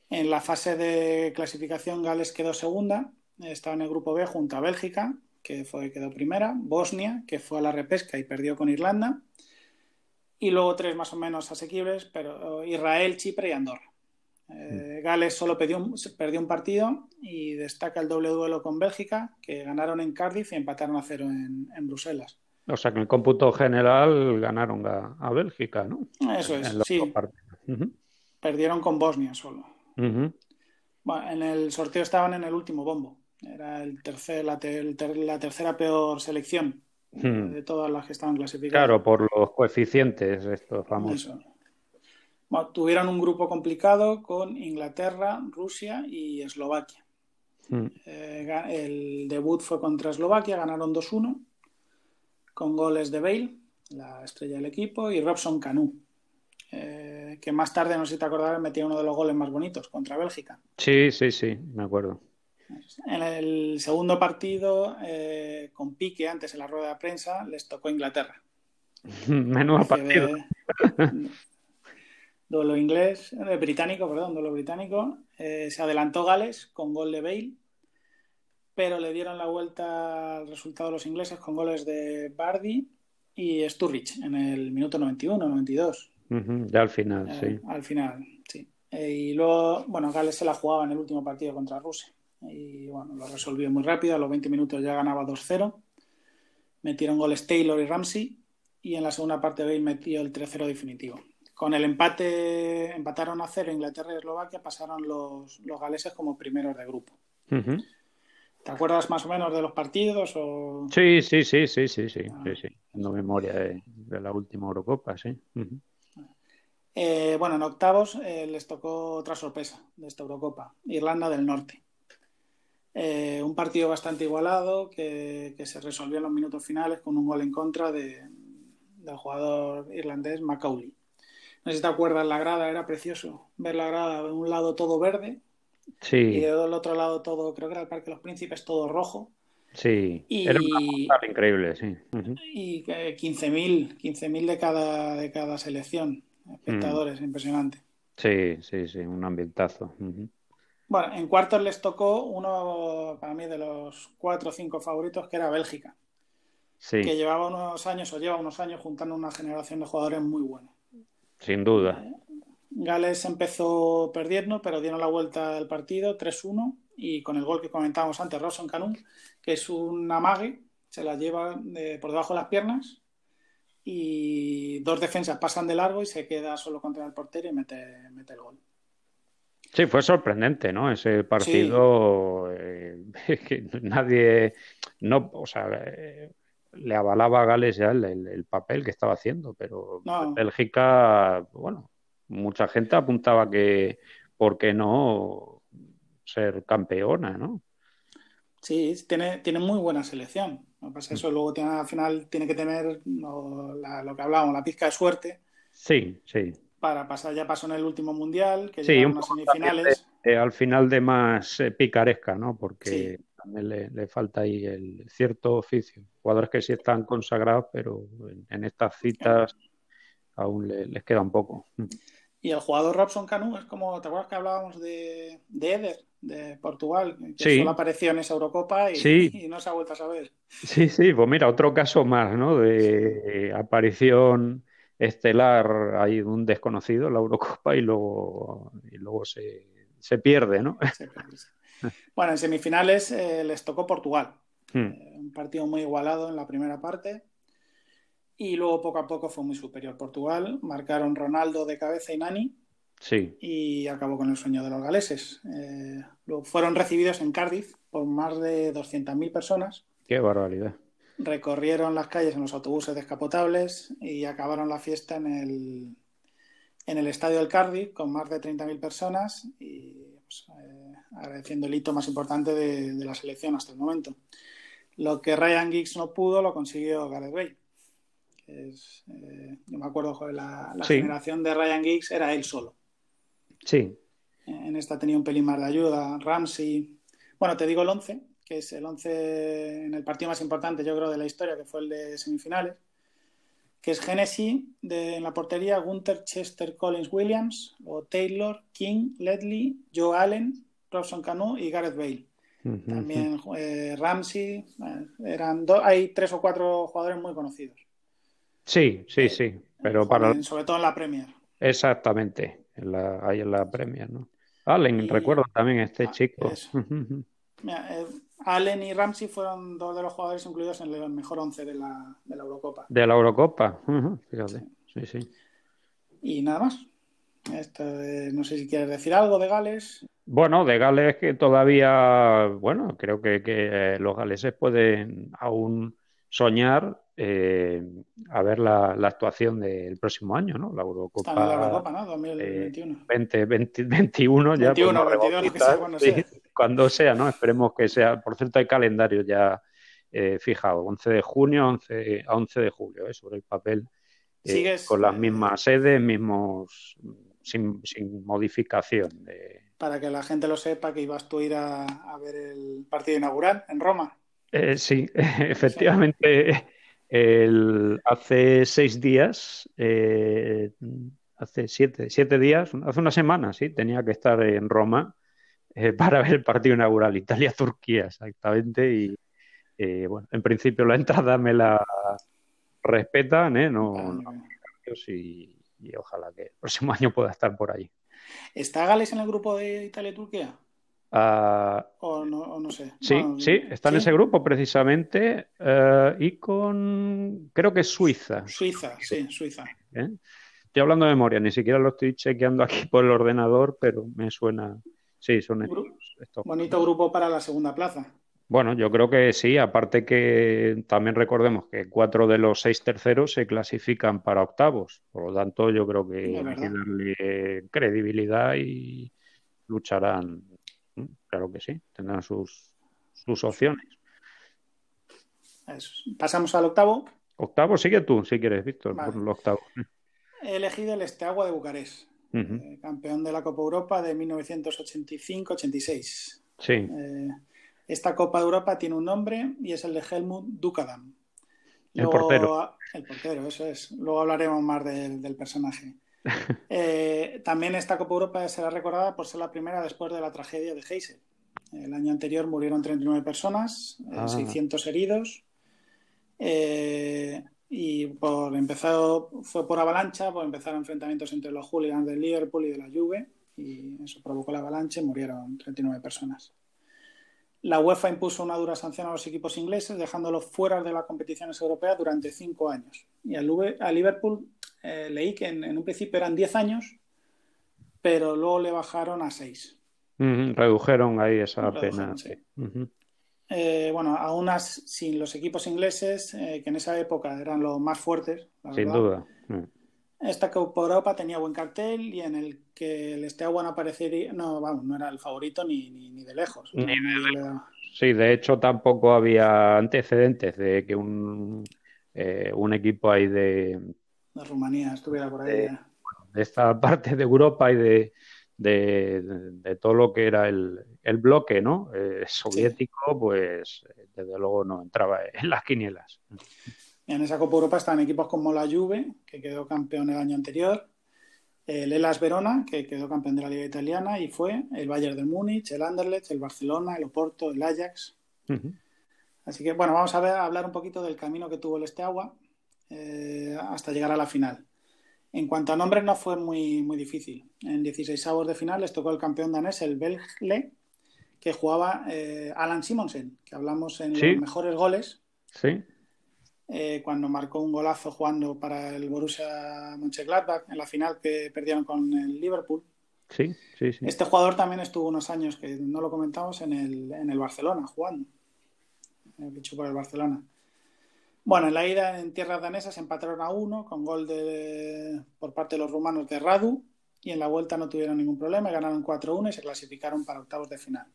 En la fase de clasificación, Gales quedó segunda, estaba en el grupo B junto a Bélgica, que fue, quedó primera, Bosnia, que fue a la repesca y perdió con Irlanda, y luego tres más o menos asequibles, pero Israel, Chipre y Andorra. Eh, mm. Gales solo perdió un, perdió un partido y destaca el doble duelo con Bélgica, que ganaron en Cardiff y empataron a cero en, Bruselas. O sea que en el cómputo general ganaron a, Bélgica, ¿no? Eso es, sí. Perdieron con Bosnia solo. en el sorteo estaban en el último bombo. Era el tercer, la, tercera peor selección hmm. de todas las que estaban clasificadas. Claro, por los coeficientes estos famosos. tuvieron un grupo complicado con Inglaterra, Rusia y Eslovaquia. Hmm. Eh, el debut fue contra Eslovaquia, ganaron 2-1 con goles de Bale, la estrella del equipo, y Robson Canu, eh, que más tarde, no sé si te acordarás, metía uno de los goles más bonitos contra Bélgica. Sí, sí, sí, me acuerdo. En el segundo partido, eh, con pique antes en la rueda de prensa, les tocó Inglaterra. Menudo partido. duelo inglés, eh, británico, perdón, duelo británico. Eh, se adelantó Gales con gol de Bale, pero le dieron la vuelta al resultado de los ingleses con goles de Bardi y Sturridge en el minuto 91, 92. ya al final, sí. Al final, sí. y luego, bueno, Gales se la jugaba en el último partido contra Rusia y bueno, lo resolvió muy rápido, a los 20 minutos ya ganaba 2-0. Metieron goles Taylor y Ramsey y en la segunda parte Bale metió el 3-0 definitivo. Con el empate, empataron a cero Inglaterra y Eslovaquia, pasaron los, los galeses como primeros de grupo. ¿Te acuerdas más o menos de los partidos? O... Sí, sí, sí, sí, sí, sí, ah. sí, sí. No memoria de, la última Eurocopa, sí. Eh, bueno, en octavos eh, les tocó otra sorpresa de esta Eurocopa, Irlanda del Norte. Eh, un partido bastante igualado que, se resolvió en los minutos finales con un gol en contra de, del jugador irlandés Macaulay. No sé si te acuerdas, la grada era precioso ver la grada de un lado todo verde y del otro lado todo, creo que era el Parque de los Príncipes, todo rojo. Sí, y, era una increíble, sí. Y 15.000 15 de cada, de cada selección, espectadores, mm. impresionante. Sí, sí, sí, un ambientazo. Bueno, en cuartos les tocó uno, para mí, de los cuatro o cinco favoritos, que era Bélgica. Que llevaba unos años, o lleva unos años, juntando una generación de jugadores muy buenos. Sin duda. Eh, Gales empezó perdiendo, pero dieron la vuelta al partido, 3-1, y con el gol que comentábamos antes, Rosson Canún, que es un amague, se la lleva por debajo de las piernas, y dos defensas pasan de largo y se queda solo contra el portero y mete, mete el gol. Sí, fue sorprendente, ¿no? Ese partido eh, que nadie, no, o sea, eh, le avalaba a Gales ya el, papel que estaba haciendo, pero Bélgica, bueno, mucha gente apuntaba que, ¿por qué no ser campeona, no? Sí, tiene, tiene muy buena selección. Lo que pasa es eso luego tiene, al final tiene que tener lo, lo que hablábamos, la pizca de suerte. Sí, sí para pasar, ya pasó en el último mundial, que sí, unas semifinales. al final de más eh, picaresca, ¿no? Porque también le, falta ahí el cierto oficio. Jugadores que sí están consagrados, pero en, estas citas aún les queda un poco. Y el jugador Robson Canu es como, ¿te acuerdas que hablábamos de, de Eder, de Portugal? Que solo apareció en esa Eurocopa y, no se ha vuelto a saber. Sí, sí, pues mira, otro caso más, ¿no? De aparición estelar, hay un desconocido la Eurocopa y luego, y luego se, se pierde, ¿no? Bueno, en semifinales eh, les tocó Portugal. Hmm. Eh, un partido muy igualado en la primera parte y luego poco a poco fue muy superior Portugal. Marcaron Ronaldo de cabeza y Nani. Sí. Y acabó con el sueño de los galeses. Eh, fueron recibidos en Cardiff por más de 200.000 personas. Qué barbaridad. Recorrieron las calles en los autobuses descapotables y acabaron la fiesta en el, en el estadio del Cardiff con más de 30.000 personas y pues, eh, agradeciendo el hito más importante de, de, la selección hasta el momento. Lo que Ryan Giggs no pudo lo consiguió Gareth Bale es, eh, yo me acuerdo, joder, la, generación de Ryan Giggs era él solo. Sí. En esta tenía un pelín más de ayuda. Ramsey. Bueno, te digo el 11, que es el 11 en el partido más importante, yo creo, de la historia, que fue el de semifinales. Que es Genesis en la portería, Gunther, Chester, Collins, Williams, o Taylor, King, Ledley, Joe Allen, Robson Canu y Gareth Bale. También eh, Ramsey. Eh, eran hay tres o cuatro jugadores muy conocidos. Sí, sí, sí. Pero para... Sobre todo en la Premier. Exactamente, en la, ahí en la Premier, ¿no? Allen, recuerdo también este ah, chico. Eh, Allen y Ramsey fueron dos de los jugadores incluidos en el mejor once de la, de la Eurocopa. De la Eurocopa, fíjate. Sí. sí, Y nada más. Esto, no sé si quieres decir algo de Gales. Bueno, de Gales que todavía, bueno, creo que, que los galeses pueden aún soñar eh, a ver la, actuación del próximo año, ¿no? La Eurocopa. la Eurocopa, ¿no? 2021. Eh, 20, 21 ya. 21, 22, cuando sea, ¿no? Esperemos que sea. Por cierto, hay calendario ya eh, fijado, 11 de junio 11, a 11 de julio, ¿eh? sobre el papel. con las mismas sedes, mismos. Sin, sin modificación. De... Para que la gente lo sepa, que ibas tú a ir a, a ver el partido inaugural en Roma. sí, efectivamente el, hace seis días, eh, hace siete, siete días, hace una semana, sí, tenía que estar en Roma eh, para ver el partido inaugural, Italia-Turquía, exactamente. Y eh, bueno, en principio la entrada me la respetan, ¿eh? No, no y, y, ojalá que el próximo año pueda estar por ahí. ¿Está Gales en el grupo de Italia-Turquía? Ah, o, no, sé. Sí, sí, está en ese grupo precisamente eh, y con, creo que es Suiza. Suiza, sí, Suiza. ¿Eh? Estoy hablando de memoria, ni siquiera lo estoy chequeando aquí por el ordenador, pero me suena. Sí, son estos. Bonito grupo para la segunda plaza. Bueno, yo creo que sí, aparte que también recordemos que cuatro de los seis terceros se clasifican para octavos, por lo tanto yo creo que hay que darle credibilidad y lucharán Claro que sí, tendrán sus, sus opciones. Pasamos al octavo. Octavo, sigue tú, si quieres, Víctor, por el octavo. He elegido el Esteagua de Bucarest, eh, campeón de la Copa Europa de 1985-86. Sí. Eh, esta Copa de Europa tiene un nombre y es el de Helmut Dukadam. el portero. El portero, eso es. Luego hablaremos más del personaje. Eh, también esta Copa Europa será recordada por ser la primera después de la tragedia de Heysel. El año anterior murieron 39 personas, 600 ah. heridos. Eh, y por empezado fue por avalancha, por empezar enfrentamientos entre los hooligans del Liverpool y de la Juve y eso provocó la avalancha y murieron 39 personas. La UEFA impuso una dura sanción a los equipos ingleses, dejándolos fuera de las competiciones europeas durante cinco años. Y a Liverpool eh, leí que en, un principio eran 10 años, pero luego le bajaron a 6. redujeron ahí esa pena. Eh, bueno, aún sin los equipos ingleses, eh, que en esa época eran los más fuertes. sin duda. Mm. Esta Copa Europa tenía buen cartel y en el que el Esteagua no aparecería, no, vamos, no era el favorito ni, ni, de lejos. Sí, de hecho tampoco había antecedentes de que un, un equipo ahí de, de Rumanía estuviera por ahí. De, esta parte de Europa y de, de, todo lo que era el, el bloque ¿no? Eh, soviético, pues desde luego no entraba en las quinielas. En esa Copa Europa están equipos como la Juve, que quedó campeón el año anterior, el Elas Verona, que quedó campeón de la Liga Italiana, y fue el Bayern de Múnich, el Anderlecht, el Barcelona, el Oporto, el Ajax. Así que, bueno, vamos a, ver, hablar un poquito del camino que tuvo el Esteagua eh, hasta llegar a la final. En cuanto a nombres, no fue muy, muy difícil. En 16 avos de final les tocó el campeón danés, el Belgle, que jugaba eh, Alan Simonsen, que hablamos en los mejores goles. Sí. Eh, cuando marcó un golazo jugando para el Borussia Mönchengladbach en la final que perdieron con el Liverpool. Sí, sí, sí. Este jugador también estuvo unos años, que no lo comentamos, en el, en el Barcelona jugando. Dicho por el Barcelona. Bueno, en la ida en tierras danesas empataron a uno con gol de, por parte de los rumanos de Radu y en la vuelta no tuvieron ningún problema, ganaron 4-1 y se clasificaron para octavos de final.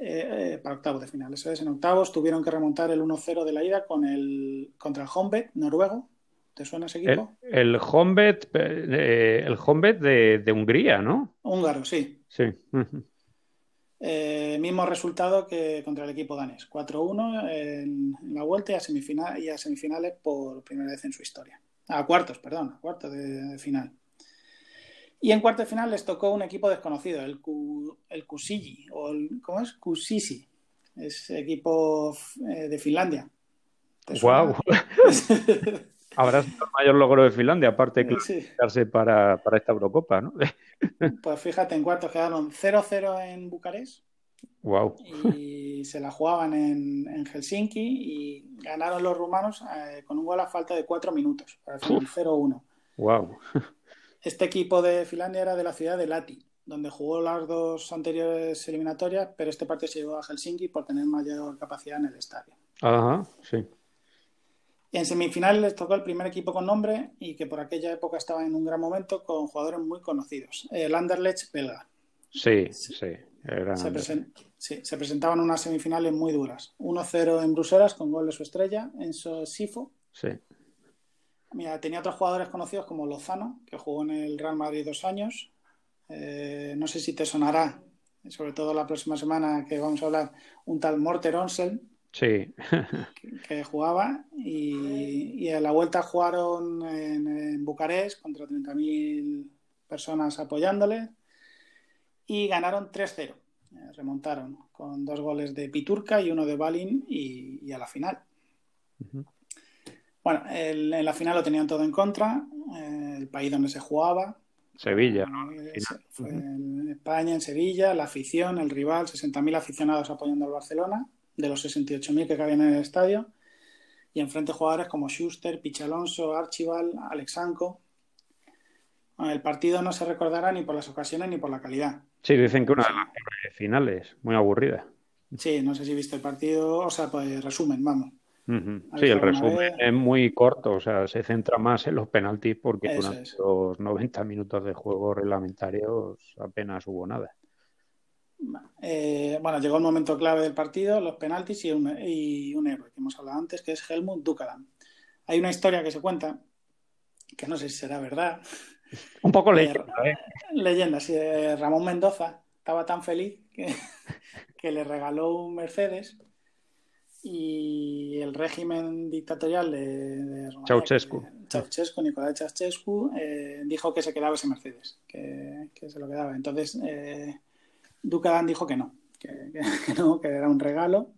Eh, eh, para octavos de final, eso es, en octavos tuvieron que remontar el 1-0 de la ida con el, contra el Honved noruego. ¿Te suena ese equipo? El, el Honved, eh, el de, de, Hungría, ¿no? Húngaro, sí. Sí. Eh, mismo resultado que contra el equipo danés. 4-1 en, la vuelta y a, semifinal, y a semifinales por primera vez en su historia. A cuartos, perdón, a cuartos de, final. Y en cuartos de final les tocó un equipo desconocido, el, el Kusiji, o ¿cómo es? Kusisi. Es equipo eh, de Finlandia. ¡Wow! Habrá sido el mayor logro de Finlandia, aparte de clasificarse para, para, esta Eurocopa, ¿no? pues fíjate, en cuartos quedaron 0-0 en Bucarest. Wow. Y se la jugaban en, en Helsinki y ganaron los rumanos eh, con un gol a falta de 4 minutos, para el 0-1. Wow. Este equipo de Finlandia era de la ciudad de Lati, donde jugó las dos anteriores eliminatorias, pero este partido se llevó a Helsinki por tener mayor capacidad en el estadio. Ajá, sí. En semifinales les tocó el primer equipo con nombre y que por aquella época estaba en un gran momento con jugadores muy conocidos. El Anderlecht belga. Sí, sí. Se, se, presentaban unas semifinales muy duras. 1-0 en Bruselas con gol de su estrella, en Sifo. Sí. Mira, tenía otros jugadores conocidos como Lozano, que jugó en el Real Madrid dos años. Eh, no sé si te sonará, sobre todo la próxima semana que vamos a hablar, un tal Morter Onsel, Sí. que, jugaba y, a la vuelta jugaron en, Bucarest contra 30.000 personas apoyándole y ganaron 3-0. Eh, remontaron con dos goles de Piturca y uno de Balin y, a la final. Bueno, en la final lo tenían todo en contra, eh, el país donde se jugaba. Sevilla, ¿no? en España, en Sevilla, la afición, el rival, 60.000 aficionados apoyando al Barcelona de los 68.000 que cabían en el estadio. Y enfrente jugadores como Schuster, Pichalonso, Archibald, Alexanco. el partido no se recordará ni por las ocasiones ni por la calidad. Sí, dicen que una de las finales, muy aburrida. Sí, no sé si viste el partido, o sea, pues resumen, vamos. Sí, el resumen es muy corto, o sea, se centra más en los penaltis porque durante los 90 minutos de juego reglamentarios apenas hubo nada. Eh, bueno, llegó el momento clave del partido, los penaltis y un, héroe que hemos hablado antes, que es Helmut Dukalan. Hay una historia que se cuenta, que no sé si será verdad. Un poco eh, leyenda, ¿eh? Leyenda, sí. Ramón Mendoza estaba tan feliz que, le regaló un Mercedes y el régimen dictatorial de, de Ceausescu, Ceausescu, Nicolás Ceausescu, dijo que se quedaba ese Mercedes, que, se lo quedaba. Entonces, Ducadan dijo que no, que, no, que era un regalo.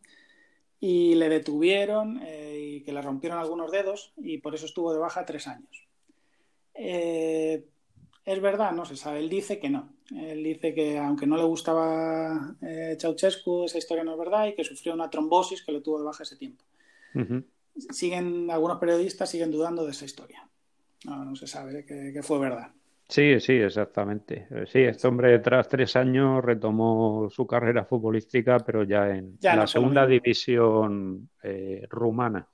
Y le detuvieron eh, y que le rompieron algunos dedos y por eso estuvo de baja tres años. Eh, es verdad, no se sabe. Él dice que no. Él dice que aunque no le gustaba eh, Ceausescu, esa historia no es verdad y que sufrió una trombosis que le tuvo de baja ese tiempo. Siguen, algunos periodistas siguen dudando de esa historia. No, no se sabe que fue verdad. Sí, sí, exactamente. Eh, sí, este hombre tras tres años retomó su carrera futbolística, pero ya en la segunda división eh, rumana.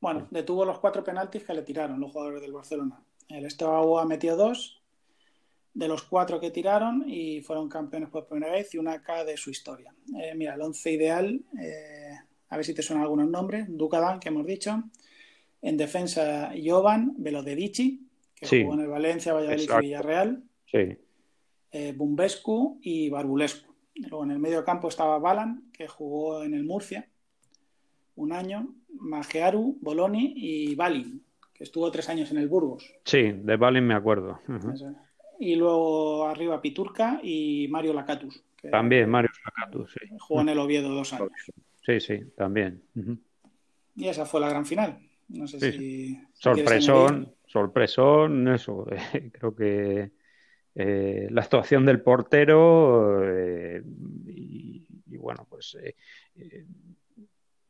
Bueno, detuvo los cuatro penaltis que le tiraron los jugadores del Barcelona. El Estado metió dos de los cuatro que tiraron y fueron campeones por primera vez y una K de su historia. Eh, mira, el once ideal, a ver si te suenan algunos nombres. Ducadán, que hemos dicho. En defensa, Jovan Velodedici que jugó en el Valencia, Valladolid y Villarreal. Sí. Eh, Bumbescu y Barbulescu. Luego en el medio campo estaba Balan, que jugó en el Murcia un año. Magearu, Boloni y Balin, que estuvo tres años en el Burgos. Sí, de Balin me acuerdo. Y luego arriba Piturca y Mario Lacatus. También Mario Lacatus, sí. Jugó en el Oviedo dos años. Sí, sí, también. Y esa fue la gran final. No sé si. Sorpresón, sorpresón, eso. creo que eh, la actuación del portero eh, y, bueno, pues eh,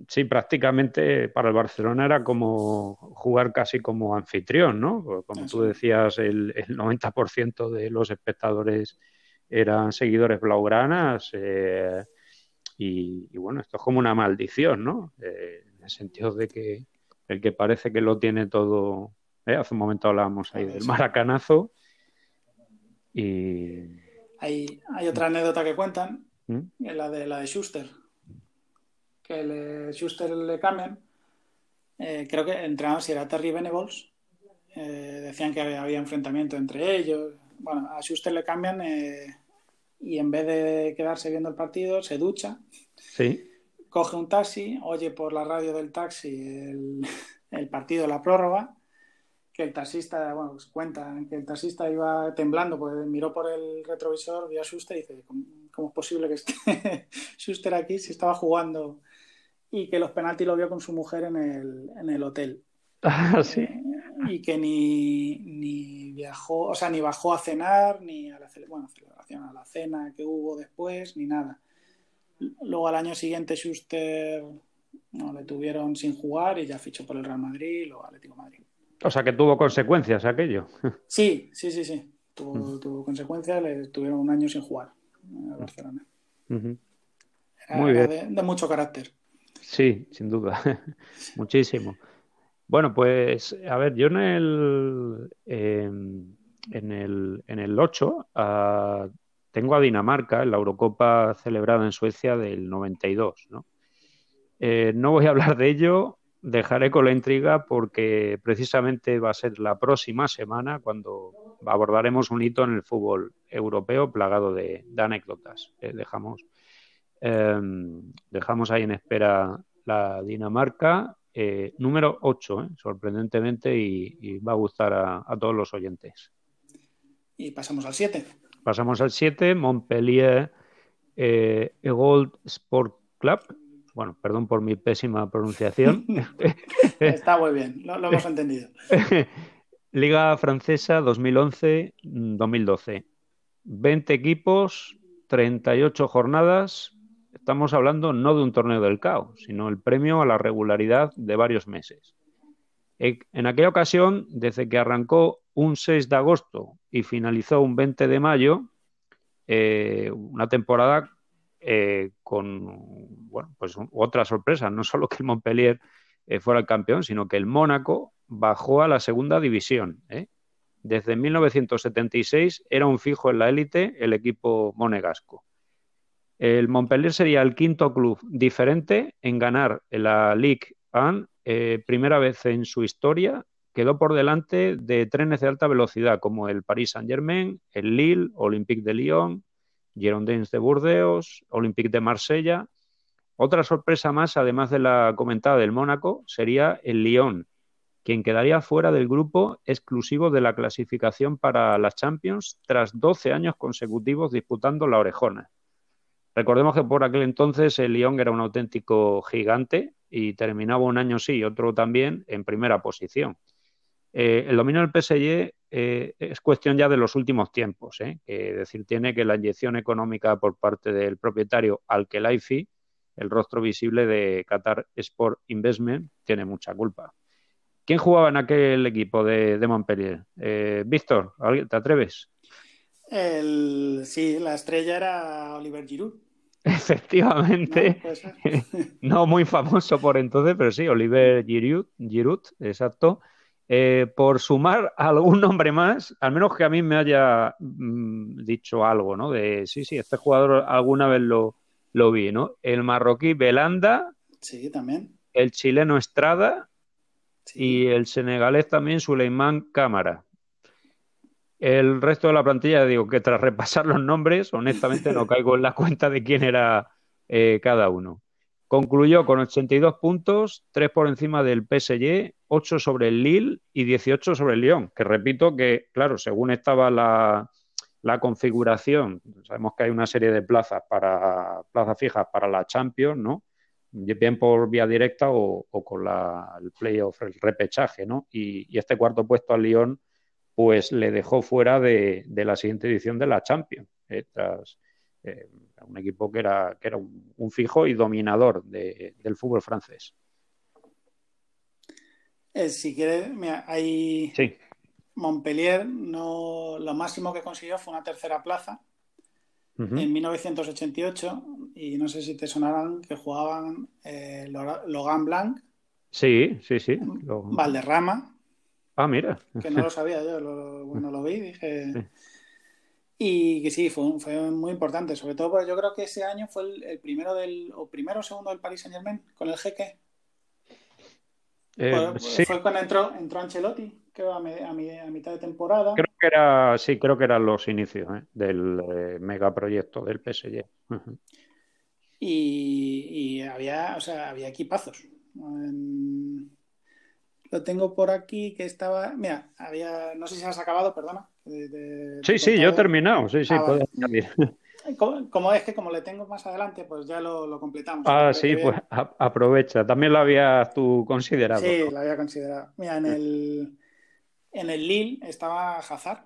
sí, prácticamente para el Barcelona era como jugar casi como anfitrión, ¿no? Como tú decías, el, 90% de los espectadores eran seguidores blaugranas y, bueno, esto es como una maldición, ¿no? en el sentido de que el que parece que lo tiene todo, hace un momento hablábamos ahí del maracanazo, y... Hay, hay otra anécdota que cuentan, ¿Mm? la de la de Schuster. Que le, Schuster le cambian. Eh, creo que entrenaban si era Terry Venables. Eh, decían que había, enfrentamiento entre ellos. Bueno, a Schuster le cambian eh, y en vez de quedarse viendo el partido, se ducha. Sí. Coge un taxi, oye por la radio del taxi el, el partido la prórroga que el taxista, bueno, pues cuenta que el taxista iba temblando, porque miró por el retrovisor, vio a Schuster y dice, ¿cómo, es posible que esté Schuster aquí si estaba jugando? Y que los penaltis lo vio con su mujer en el, en el hotel. Ah, sí. Eh, y que ni, ni, viajó, o sea, ni bajó a cenar, ni a la bueno, celebración, a la cena que hubo después, ni nada. Luego al año siguiente Schuster no, le tuvieron sin jugar y ya fichó por el Real Madrid, luego Atlético Madrid. O sea que tuvo consecuencias aquello. Sí, sí, sí, sí. Tuvo, mm. consecuencias, le tuvieron un año sin jugar a Barcelona. Muy bien. De, mucho carácter. Sí, sin duda. Muchísimo. Bueno, pues a ver, yo en el, em, en el, en el 8 ah, tengo a Dinamarca en la Eurocopa celebrada en Suecia del 92. ¿no? Eh, no voy a hablar de ello dejaré con la intriga porque precisamente va a ser la próxima semana cuando abordaremos un hito en el fútbol europeo plagado de, anécdotas. Eh, dejamos, em, dejamos ahí en espera la Dinamarca, eh, número 8, eh, sorprendentemente, y, va a gustar a, todos los oyentes. Y pasamos al 7. Pasamos al 7, Montpellier Gold Sport Club bueno, perdón por mi pésima pronunciación. Está muy bien, lo, hemos entendido. Liga Francesa 2011-2012. 20 equipos, 38 jornadas. Estamos hablando no de un torneo del caos, sino el premio a la regularidad de varios meses. En aquella ocasión, desde que arrancó un 6 de agosto y finalizó un 20 de mayo, eh, una temporada eh, con bueno, pues otra sorpresa, no solo que el Montpellier eh, fuera el campeón, sino que el Mónaco bajó a la segunda división. Desde 1976 era un fijo en la élite el equipo monegasco. El Montpellier sería el quinto club diferente en ganar la Ligue 1, primera vez en su historia. Quedó por delante de trenes de alta velocidad como el Paris Saint-Germain, el Lille, Olympique de Lyon, Girondins de Burdeos, Olympique de Marsella. Otra sorpresa más, además de la comentada del Mónaco, sería el Lyon, quien quedaría fuera del grupo exclusivo de la clasificación para las Champions tras 12 años consecutivos disputando la orejona. Recordemos que por aquel entonces el Lyon era un auténtico gigante y terminaba un año sí y otro también en primera posición. Eh, el dominio del PSG eh, es cuestión ya de los últimos tiempos. ¿eh? Es decir, tiene que la inyección económica por parte del propietario Al-Khelaifi, el rostro visible de Qatar Sport Investment, tiene mucha culpa. ¿Quién jugaba en aquel equipo de, Montpellier? Eh, Víctor, ¿te atreves? sí, la estrella era Oliver Giroud. Efectivamente. No, muy famoso por entonces, pero sí, Oliver Giroud, Giroud exacto. Eh, por sumar algún nombre más, al menos que a mí me haya mm, dicho algo, ¿no? De sí, sí, este jugador alguna vez lo, lo vi, ¿no? El marroquí Belanda. Sí, también. El chileno Estrada. Y el senegalés también Suleiman Cámara. El resto de la plantilla, digo que tras repasar los nombres, honestamente no caigo en la cuenta de quién era eh, cada uno. Concluyó con 82 puntos, 3 por encima del PSG, 8 sobre el Lille y 18 sobre el Lyon. Que repito que, claro, según estaba la, configuración, sabemos que hay una serie de plazas para plazas fijas para la Champions, ¿no? Bien por vía directa o, con el playoff, el repechaje, ¿no? Y, este cuarto puesto al Lyon, pues le dejó fuera de, la siguiente edición de la Champions. Eh, eh, un equipo que era, que era un, fijo y dominador del fútbol francés. Eh, si quieres, mira, hay Montpellier, no, lo máximo que consiguió fue una tercera plaza en 1988 y no sé si te sonarán que jugaban Logan Blanc. Sí, sí, sí. Valderrama. Ah, mira. Que no lo sabía yo, lo, lo vi, dije... Y que sí, fue, fue muy importante, sobre todo porque yo creo que ese año fue el, primero del, o primero o segundo del Paris Saint Germain, con el jeque. Eh, fue, cuando entró, entró Ancelotti, creo, a, a, mitad de temporada. Creo que era, sí, creo que eran los inicios ¿eh? del eh, megaproyecto del PSG. y, y, había, o sea, había equipazos. Lo tengo por aquí que estaba. Mira, había. No sé si has acabado, perdona sí, sí, yo he terminado. Sí, sí, ah, Como, es que como le tengo más adelante, pues ya lo, completamos. Ah, sí, pues aprovecha. También lo habías tú considerado. Sí, lo había considerado. Mira, en el, en el Lille estaba Hazard.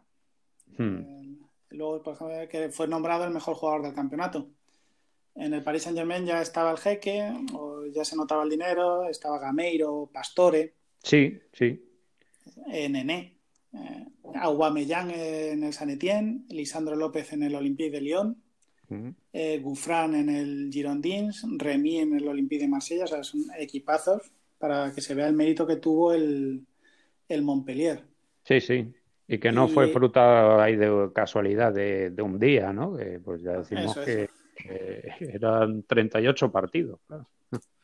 Hmm. Eh, luego, por ejemplo, que fue nombrado el mejor jugador del campeonato. En el Paris Saint Germain ya estaba el jeque, o ya se notaba el dinero, estaba Gameiro, Pastore. Sí, sí. Nené. Eh, en el San Etienne, Lisandro López en el Olympique de Lyon, eh, Gouffran en el Girondins, Remy en el Olympique de Marsella, o sea, son equipazos para que se vea el mérito que tuvo el, Montpellier. Sí, sí. Y que no fue fruta ahí de casualidad de, un día, ¿no? pues ya decimos que, eran 38 partidos.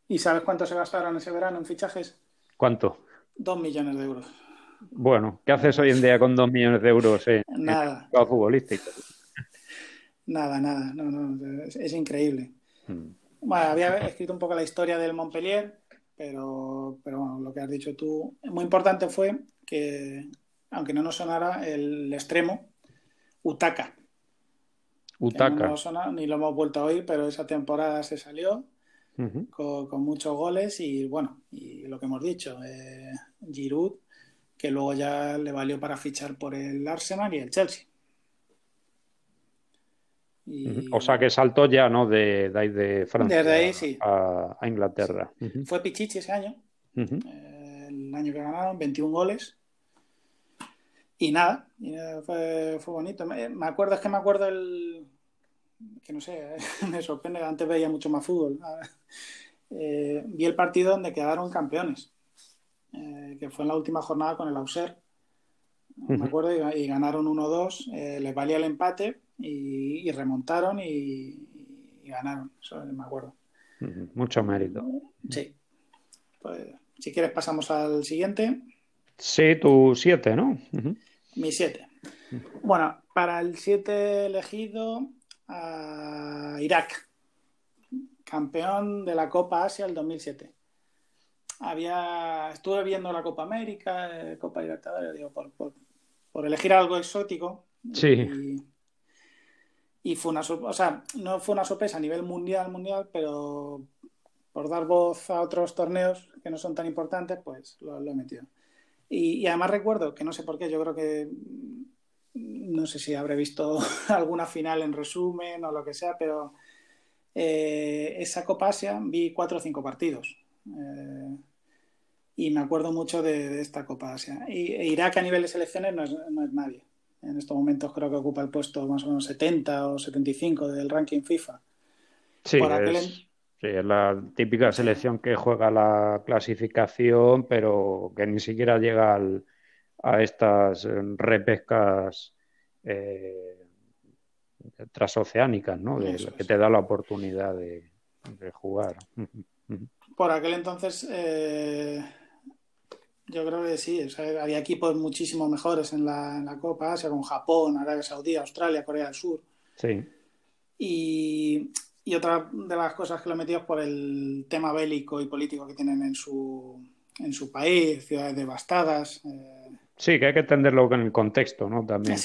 ¿Y sabes cuánto se gastaron ese verano en fichajes? ¿Cuánto? Dos millones de euros. Bueno, ¿qué haces hoy en día con dos millones de euros en, nada. en futbolístico? Nada, nada, no, no, es, increíble. Hmm. Bueno, había escrito un poco la historia del Montpellier, pero, pero bueno, lo que has dicho tú, muy importante fue que, aunque no nos sonara, el extremo, Utaka. Utaka. No ni lo hemos vuelto a oír, pero esa temporada se salió con, muchos goles y bueno, y lo que hemos dicho, eh, Giroud que luego ya le valió para fichar por el Arsenal y el Chelsea. O sea que saltó ya, ¿no? De, de, de Francia a, Inglaterra. Fue Pichichi ese año, eh, el año que ganaron, 21 goles. Y nada, fue, bonito. Me, acuerdo, es que me acuerdo el. Que no sé, me sorprende, antes veía mucho más fútbol. Eh, vi el partido donde quedaron campeones. Eh, que fue en la última jornada con el Auser. Me acuerdo, y, ganaron 1-2, eh, les valía el empate y, remontaron y, ganaron, eso me acuerdo. Mucho mérito. Sí. Pues, si quieres pasamos al siguiente. Sí, tu 7, ¿no? Mi 7. Bueno, para el 7 elegido a Irak, campeón de la Copa Asia el 2007 había estuve viendo la Copa América, eh, Copa Libertadores, digo, por, por, elegir algo exótico. Sí. Y, fue una o sea, no fue una sorpresa a nivel mundial, mundial, pero por dar voz a otros torneos que no son tan importantes, pues lo, he metido. Y, además recuerdo que no sé por qué, yo creo que no sé si habré visto alguna final en resumen o lo que sea, pero eh, esa Copa Asia vi cuatro o cinco partidos. Eh, y me acuerdo mucho de, esta Copa Asia. Y e Irak a nivel de selecciones no es, nadie. En estos momentos creo que ocupa el puesto más o menos 70 o 75 del ranking FIFA. Sí, es, es la típica selección que juega la clasificación, pero que ni siquiera llega a estas repescas eh, transoceánicas, ¿no? que te da la oportunidad de, jugar. Por aquel entonces eh, yo creo que sí, había equipos muchísimo mejores en la, en la Copa sea con Japón, Arabia Saudí, Australia, Corea del Sur. Sí. Y, y otra de las cosas que lo he metido es por el tema bélico y político que tienen en su, en su país, ciudades devastadas. Eh. Sí, que hay que entenderlo en el contexto, ¿no? También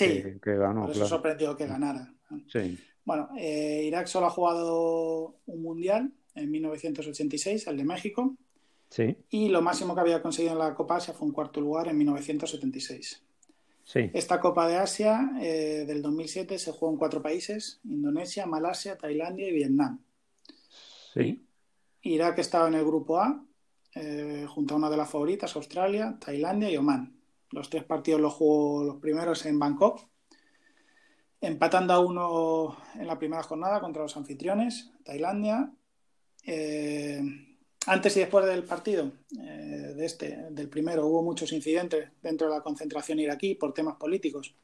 que, ganó. Por eso sorprendió que ganara. Sí. Bueno, eh, Irak solo ha jugado un mundial en 1986, el de México. Sí. Y lo máximo que había conseguido en la Copa Asia fue un cuarto lugar en 1976. Esta Copa de Asia eh, del 2007 se jugó en cuatro países, Indonesia, Malasia, Tailandia y Vietnam. Sí. Irak estaba en el grupo A, eh, junto a una de las favoritas, Australia, Tailandia y Oman. Los tres partidos los jugó los primeros en Bangkok, empatando a uno en la primera jornada contra los anfitriones, Tailandia. Eh, antes y después del partido, eh, de este, del primero, hubo muchos incidentes dentro de la concentración iraquí por temas políticos.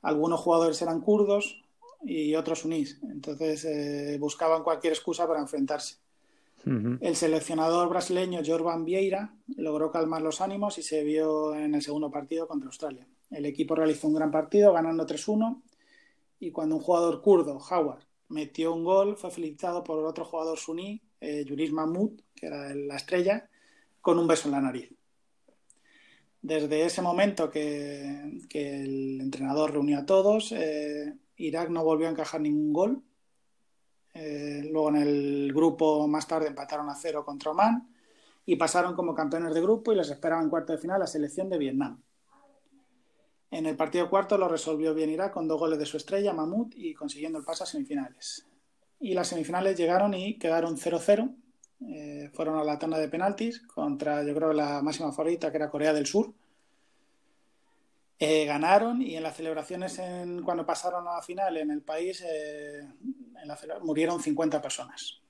Algunos jugadores eran kurdos y otros sunís, entonces eh, buscaban cualquier excusa para enfrentarse. El seleccionador brasileño Jorban Vieira logró calmar los ánimos y se vio en el segundo partido contra Australia. El equipo realizó un gran partido ganando 3-1 y cuando un jugador kurdo, Howard, metió un gol, fue felicitado por otro jugador suní, eh, Yuris Mahmoud, que era la estrella, con un beso en la nariz. Desde ese momento que, el entrenador reunió a todos, eh, Irak no volvió a encajar ningún gol. Eh, luego en el grupo más tarde empataron a cero contra Oman y pasaron como campeones de grupo y les esperaba en cuarto de final la selección de Vietnam. En el partido cuarto lo resolvió bien Irak con dos goles de su estrella, Mahmoud, y consiguiendo el pase a semifinales. Y las semifinales llegaron y quedaron 0-0 eh, fueron a la tanda de penaltis contra, yo creo, la máxima favorita, que era Corea del Sur. Eh, ganaron y en las celebraciones, en, cuando pasaron a la final en el país, eh, murieron 50 personas.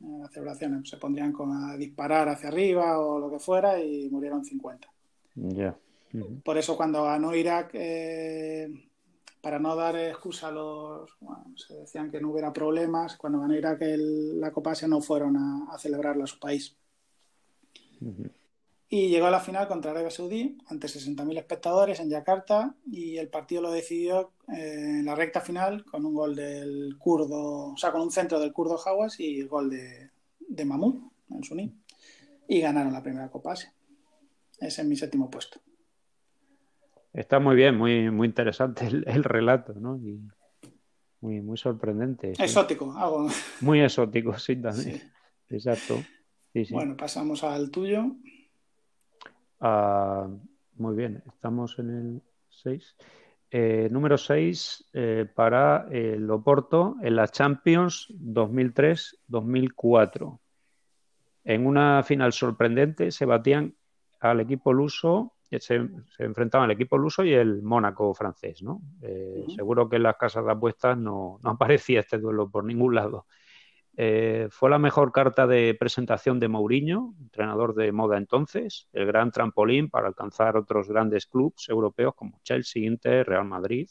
En las celebraciones se pondrían a disparar hacia arriba o lo que fuera y murieron 50. Por eso cuando ganó Irak para no dar excusa a los. se decían que no hubiera problemas. Cuando van a ir a que la Copa Asia no fueron a, celebrarla a su país. Y llegó a la final contra Arabia Saudí ante 60.000 espectadores en Yakarta y el partido lo decidió eh, en la recta final con un gol del kurdo, o sea, con un centro del kurdo Hawass y el gol de, de Mahmoud, el suní. Y ganaron la primera Copa Asia. Ese es mi séptimo puesto. Está muy bien, muy, muy interesante el, relato, ¿no? Y muy, muy sorprendente. Exótico, algo. Muy exótico, sí, también. Exacto. Bueno, pasamos al tuyo. Ah, muy bien, estamos en el 6. Eh, número 6 eh, para el Oporto en la Champions 2003-2004. En una final sorprendente se batían al equipo luso se, enfrentaban el equipo luso y el Mónaco francés, ¿no? Eh, seguro que en las casas de apuestas no, aparecía este duelo por ningún lado. Eh, fue la mejor carta de presentación de Mourinho, entrenador de moda entonces, el gran trampolín para alcanzar otros grandes clubes europeos como Chelsea, Inter, Real Madrid.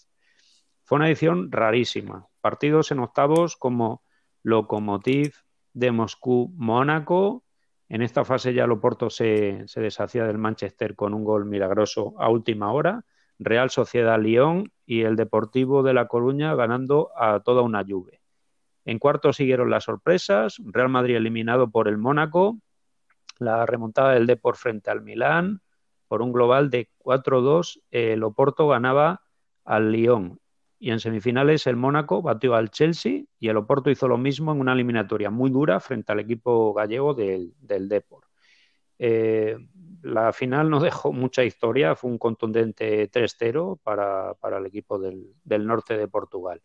Fue una edición rarísima. Partidos en octavos como Lokomotiv de Moscú, Mónaco, en esta fase ya Loporto se, se deshacía del Manchester con un gol milagroso a última hora. Real Sociedad Lyon y el Deportivo de La Coruña ganando a toda una lluvia. En cuarto siguieron las sorpresas, Real Madrid eliminado por el Mónaco, la remontada del Deport frente al Milán, por un global de 4-2, el Oporto ganaba al Lyon y en semifinales el Mónaco batió al Chelsea y el Oporto hizo lo mismo en una eliminatoria muy dura frente al equipo gallego del, del Depor. Eh, la final no dejó mucha historia, fue un contundente 3-0 para, el equipo del, norte de Portugal.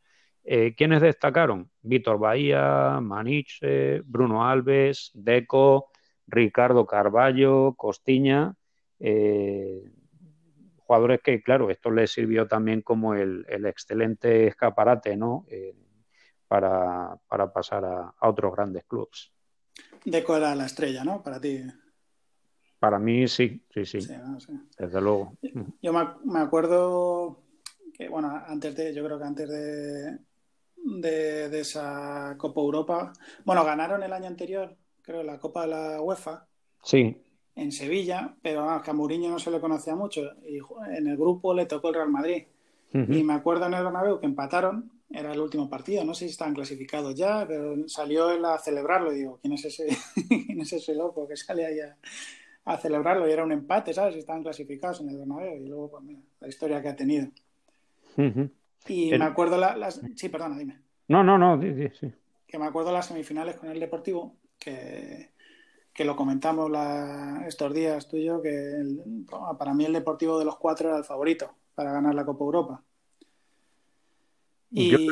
Eh, ¿Quiénes destacaron? Víctor Bahía, Maniche, Bruno Alves, Deco, Ricardo Carballo, Costiña. Eh, jugadores que, claro, esto les sirvió también como el, excelente escaparate, ¿no? Eh, para, pasar a, otros grandes clubes. Deco era la estrella, ¿no? Para ti. Para mí sí, sí, sí. Desde luego. Yo me acuerdo que, bueno, antes de, yo creo que antes de, de, de, esa Copa Europa, bueno, ganaron el año anterior, creo, la Copa de la UEFA. Sí en Sevilla, pero a Mourinho no se le conocía mucho y en el grupo le tocó el Real Madrid. Y me acuerdo en el Bernabéu que empataron era el último partido, no sé si estaban clasificados ya, pero salió él a celebrarlo y digo, ¿quién es ese, ¿quién es ese loco que sale ahí a, celebrarlo? Y era un empate, ¿sabes? Estaban clasificados en el Bernabéu y luego, pues mira, la historia que ha tenido. Y me acuerdo las... Sí, perdona, dime. No, no, no, sí, sí. Que me acuerdo las semifinales con el Deportivo, que, que lo comentamos estos días tú y yo, que para mí el Deportivo de los cuatro era el favorito para ganar la Copa Europa. Y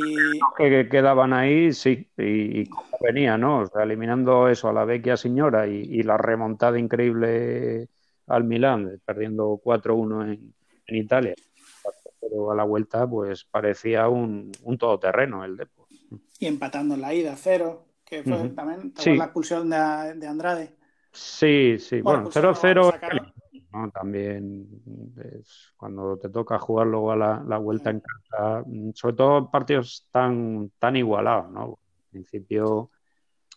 que quedaban ahí, sí, y, cómo venía, ¿no? O sea, eliminando eso a la vecchia señora y, la remontada increíble al Milán, perdiendo 4-1 en, en, Italia. Pero a la vuelta, pues parecía un, un todoterreno el Depor. Y empatando en la ida, cero, que fue también la expulsión de, de, Andrade. Sí, sí, bueno, 0-0 también cuando te toca jugar luego a la, vuelta en casa, mm, sobre todo partidos tan, tan igualados, ¿no? En principio,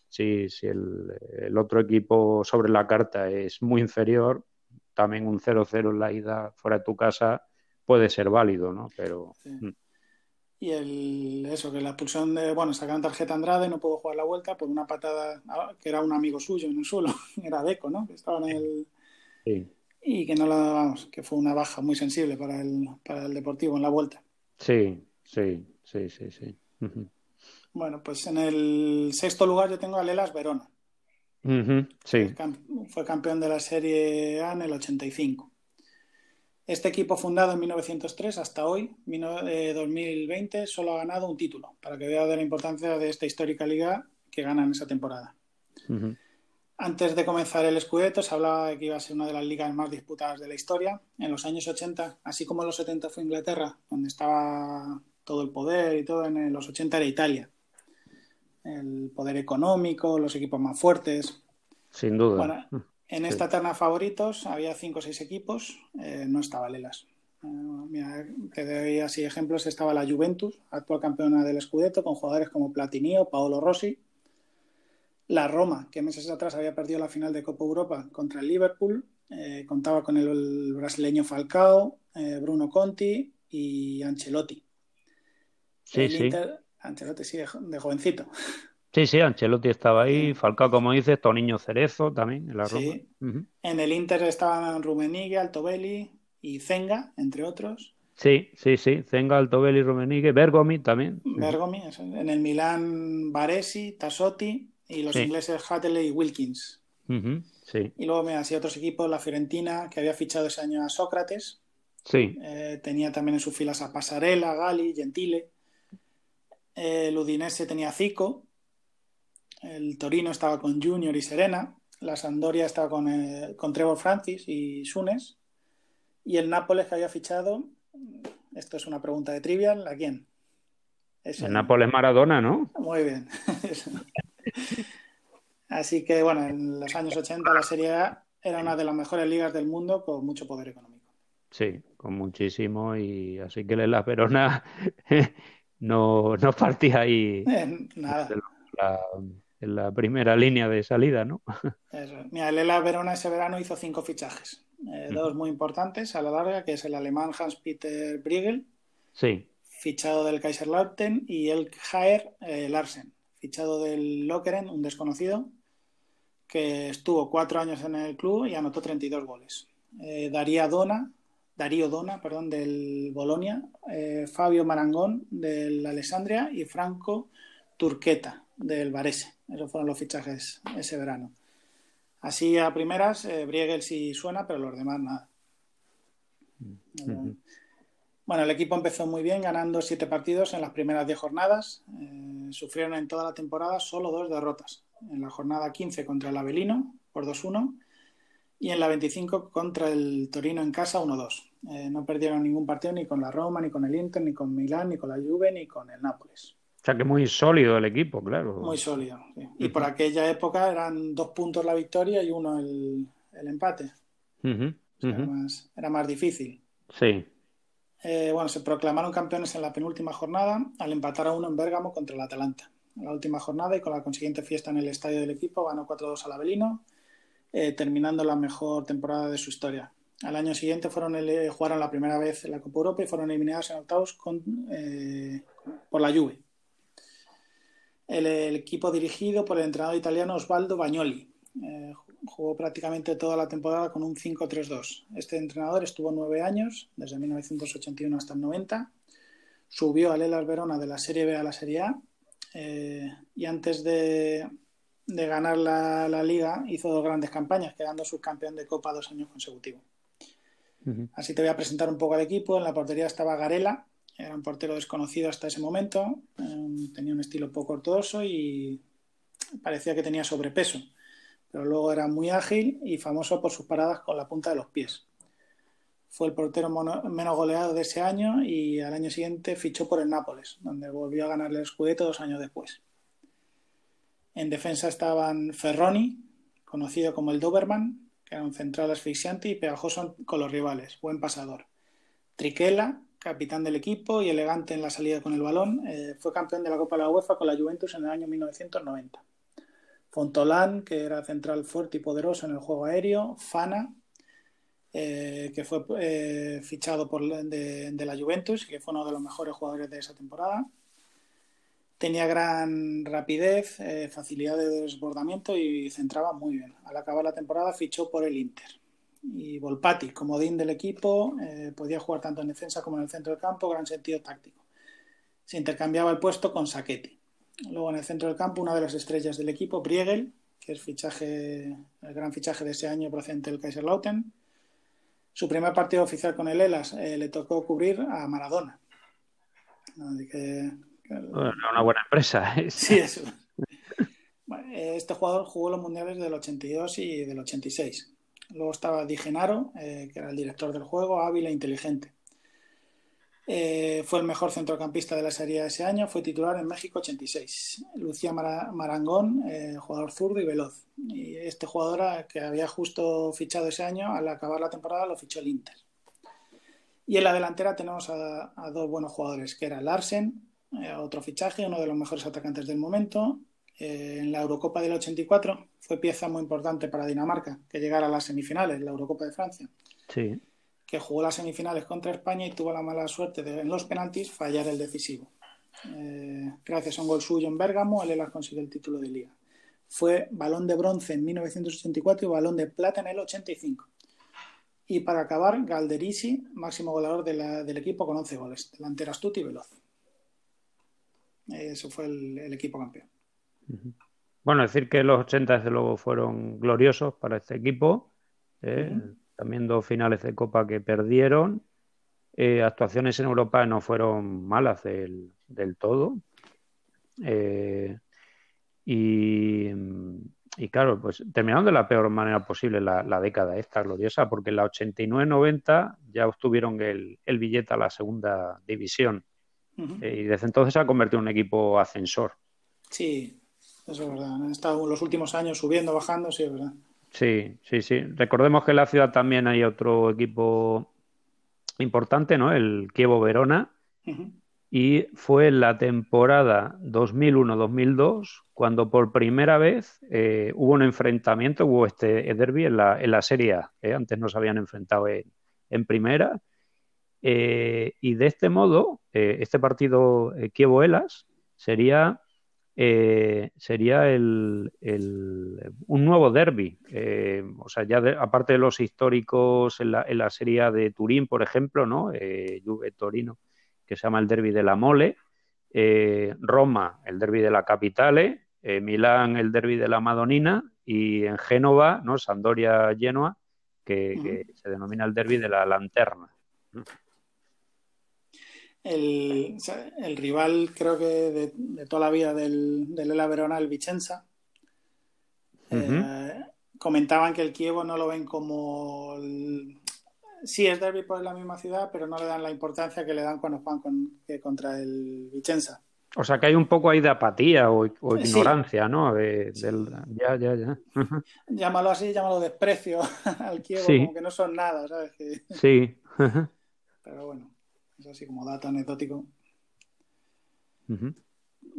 si, si el, otro equipo sobre la carta es muy inferior, también un 0-0 en la ida fuera de tu casa puede ser válido, ¿no? Pero... Mm. Y el, eso, que la expulsión de, bueno, sacaron tarjeta Andrade, no pudo jugar la vuelta por una patada ah, que era un amigo suyo en el suelo, era Deco, ¿no? Que estaba en el... Sí y que no la vamos, que fue una baja muy sensible para el, para el Deportivo en la vuelta. Sí, sí, sí, sí, sí. Bueno, pues en el sexto lugar yo tengo a Lelas Verona. Sí. Fue campeón de la Serie A en el 85. Este equipo fundado en 1903 hasta hoy, 2020, eh, solo ha ganado un título, para que vea de la importancia de esta histórica liga que gana en esa temporada. Antes de comenzar el Scudetto se hablaba de que iba a ser una de las ligas más disputadas de la historia. En los años 80, así como en los 70 fue Inglaterra, donde estaba todo el poder y todo, en los 80 era Italia. El poder económico, los equipos más fuertes. Sin duda. Bueno, en esta terna favoritos había cinco o seis equipos, eh, no estaba Lelas. Eh, mira, te doy así ejemplos, estaba la Juventus, actual campeona del Scudetto, con jugadores como Platinio, Paolo Rossi, la Roma, que meses atrás había perdido la final de Copa Europa contra el Liverpool, eh, contaba con el, brasileño Falcao, eh, Bruno Conti y Ancelotti. Sí, sí. Ancelotti, sí, de, jovencito. Sí, sí, Ancelotti estaba ahí, Falcao, como dices, Toniño Cerezo también en la Roma. Sí. En el Inter estaban Rumenigue, Altobelli y Zenga, entre otros. Sí, sí, sí, Zenga, Altobelli, Rumenigue, Bergomi también. Bergomi, en el Milán Baresi, Tassotti, y los ingleses Hatley y Wilkins. sí. Y luego, mira, así otros equipos, la Fiorentina, que había fichado ese año a Sócrates. Sí. Eh, tenía también en sus filas a Pasarela, Gali, Gentile. Eh, el Udinese tenía Zico. El Torino estaba con Junior y Serena. La Sandoria estaba con, eh, con Trevor Francis y Sunes. Y el Nápoles que había fichado, esto es una pregunta de trivial, ¿a quién? el Nápoles Maradona, ¿no? Muy bien. Así que, bueno, en los años 80 la Serie A era una de las mejores ligas del mundo con mucho poder económico. Sí, con muchísimo y así que la Verona no, no partía ahí Nada. En, la, primera línea de salida, ¿no? Mira, el Ela Verona ese verano hizo cinco fichajes, eh, dos muy importantes a la larga, que es el alemán Hans-Peter Briegel, sí. fichado del Kaiserlautern, y el Jaer eh, Larsen, fichado del Lokeren, un desconocido, que estuvo cuatro años en el club y anotó 32 goles. Eh, Daría Dona, Darío Dona, perdón, del Bolonia, eh, Fabio Marangón del Alessandria y Franco Turqueta del Varese. Esos fueron los fichajes ese verano. Así a primeras, eh, Briegel sí suena, pero los demás nada. Bueno, el equipo empezó muy bien, ganando siete partidos en las primeras diez jornadas. Eh, sufrieron en toda la temporada solo dos derrotas. En la jornada 15 contra el Avelino por 2-1 y en la 25 contra el Torino en casa 1-2. Eh, no perdieron ningún partido ni con la Roma, ni con el Inter, ni con Milán, ni con la Juve, ni con el Nápoles. O sea que muy sólido el equipo, claro. Muy sólido. Sí. Y por aquella época eran dos puntos la victoria y uno el, empate. era, más, era más difícil. Sí. Eh, bueno, se proclamaron campeones en la penúltima jornada al empatar a uno en Bérgamo contra el Atalanta. En la última jornada y con la consiguiente fiesta en el estadio del equipo ganó 4-2 al Avelino, eh, terminando la mejor temporada de su historia. Al año siguiente fueron jugaron la primera vez en la Copa Europa y fueron eliminados en octavos con, eh, por la Juve. El, equipo dirigido por el entrenador italiano Osvaldo Bagnoli. Eh, jugó prácticamente toda la temporada con un 5-3-2. Este entrenador estuvo nueve años, desde 1981 hasta el 90. Subió al Elas Verona de la Serie B a la Serie A eh, y antes de, ganar la, liga hizo dos grandes campañas, quedando subcampeón de Copa dos años consecutivos. Así te voy a presentar un poco al equipo. En la portería estaba Garela, era un portero desconocido hasta ese momento, em, tenía un estilo poco ortodoxo y parecía que tenía sobrepeso, pero luego era muy ágil y famoso por sus paradas con la punta de los pies. Fue el portero menos goleado de ese año y al año siguiente fichó por el Nápoles, donde volvió a ganarle el Scudetto dos años después. En defensa estaban Ferroni, conocido como el Doberman, que era un central asfixiante y pegajoso con los rivales, buen pasador. Triquela, capitán del equipo y elegante en la salida con el balón, eh, fue campeón de la Copa de la UEFA con la Juventus en el año 1990. Fontolán, que era central fuerte y poderoso en el juego aéreo, Fana, eh, que fue eh, fichado por, de, de, la Juventus y que fue uno de los mejores jugadores de esa temporada. Tenía gran rapidez, facilidad de desbordamiento y centraba muy bien. Al acabar la temporada fichó por el Inter y Volpati, comodín del equipo, eh, podía jugar tanto en defensa como en el centro del campo, gran sentido táctico. Se intercambiaba el puesto con Sacchetti. Luego en el centro del campo, una de las estrellas del equipo, Briegel, que es fichaje, el gran fichaje de ese año procedente del Kaiserlautern. Su primer partido oficial con el Elas eh, le tocó cubrir a Maradona. una buena empresa. ¿eh? Sí, eso. este jugador jugó los mundiales del 82 y del 86. Luego estaba Di Genaro, eh, que era el director del juego, hábil e inteligente. Eh, fue el mejor centrocampista de la serie ese año, fue titular en México 86. Lucía Marangón, eh, jugador zurdo y veloz. Y este jugador que había justo fichado ese año, al acabar la temporada lo fichó el Inter. Y en la delantera tenemos a dos buenos jugadores, que era Larsen, otro fichaje, uno de los mejores atacantes del momento, eh, en la Eurocopa del 84 fue pieza muy importante para Dinamarca que llegara a las semifinales, la Eurocopa de Francia. Sí. Que jugó las semifinales contra España y tuvo la mala suerte de en los penaltis fallar el decisivo. Eh, gracias a un gol suyo en Bérgamo, el Elas consiguió el título de liga. Fue balón de bronce en 1984 y balón de plata en el 85. Y para acabar, Galderisi, máximo goleador del equipo con 11 goles. Delantera astuto y veloz. Eso fue el equipo campeón. Bueno, decir que los 80 desde luego fueron gloriosos para este equipo. ¿eh? También dos finales de Copa que perdieron. Eh, actuaciones en Europa no fueron malas del, todo. Eh, y, claro, pues terminaron de la peor manera posible la, década esta gloriosa, porque en la 89-90 ya obtuvieron el, billete a la segunda división. y desde entonces se ha convertido en un equipo ascensor. Sí, eso es verdad. Han estado los últimos años subiendo, bajando, sí, es verdad. Sí, sí, sí. Recordemos que en la ciudad también hay otro equipo importante, ¿no? El Kievo Verona. Y fue en la temporada 2001-2002 cuando por primera vez eh, hubo un enfrentamiento, hubo este derby en la, en la Serie A. ¿eh? Antes no se habían enfrentado en, primera. Eh, y de este modo, este partido Kievo-Elas sería eh, sería el, un nuevo derby. Eh, o sea, ya aparte de los históricos en la, en la serie de Turín, por ejemplo, ¿no? Eh, Juve Torino, que se llama el derby de la Mole, Roma, el derby de la Capitale, Milán, el derby de la Madonina, y en Génova, ¿no? Sandoria Genoa, que, que se denomina el derby de la Lanterna el, rival, creo que de, toda la vida del, del Ela Verona, el Vicenza. Eh, comentaban que el Kievo no lo ven como. Sí, es derby por la misma ciudad, pero no le dan la importancia que le dan cuando juegan con, contra el Vicenza. O sea que hay un poco ahí de apatía o, ignorancia, ¿no? Ya, ya, ya. Llámalo así, llámalo desprecio al Kievo, como que no son nada, ¿sabes? Sí. Pero bueno. Así como dato anecdótico.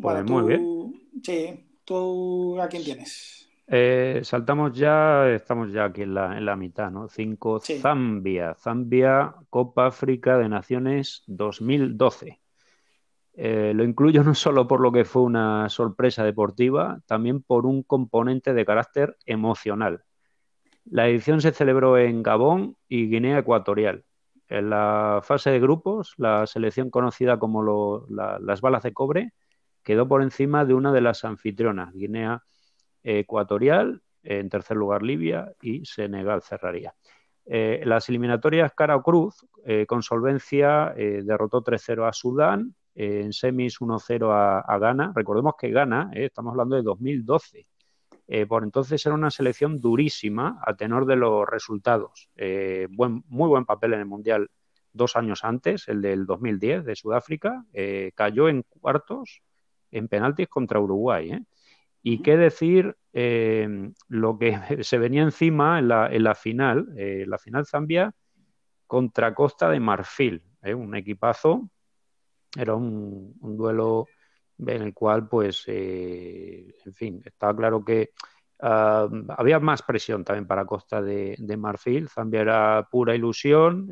Pues muy bien. Sí, ¿tú a quién tienes? Eh, saltamos ya, estamos ya aquí en la, en la mitad, ¿no? Cinco, Zambia. Zambia, Copa África de Naciones 2012. Eh, lo incluyo no solo por lo que fue una sorpresa deportiva, también por un componente de carácter emocional. La edición se celebró en Gabón y Guinea Ecuatorial. En la fase de grupos, la selección conocida como las balas de cobre quedó por encima de una de las anfitrionas, Guinea Ecuatorial, en tercer lugar Libia y Senegal cerraría. Eh, las eliminatorias cara o cruz, eh, con solvencia, eh, derrotó 3-0 a Sudán, en semis 1-0 a, Ghana. Recordemos que Ghana, estamos hablando de 2012, por entonces era una selección durísima a tenor de los resultados. Buen, muy buen papel en el Mundial dos años antes, el del 2010 de Sudáfrica, cayó en cuartos en penaltis contra Uruguay. Y qué decir eh, lo que se venía encima en la, en la final, eh, la final Zambia contra Costa de Marfil, ¿eh? un equipazo, era un, duelo en el cual, pues, en fin, estaba claro que ah, había más presión también para Costa de, Marfil, Zambia era pura ilusión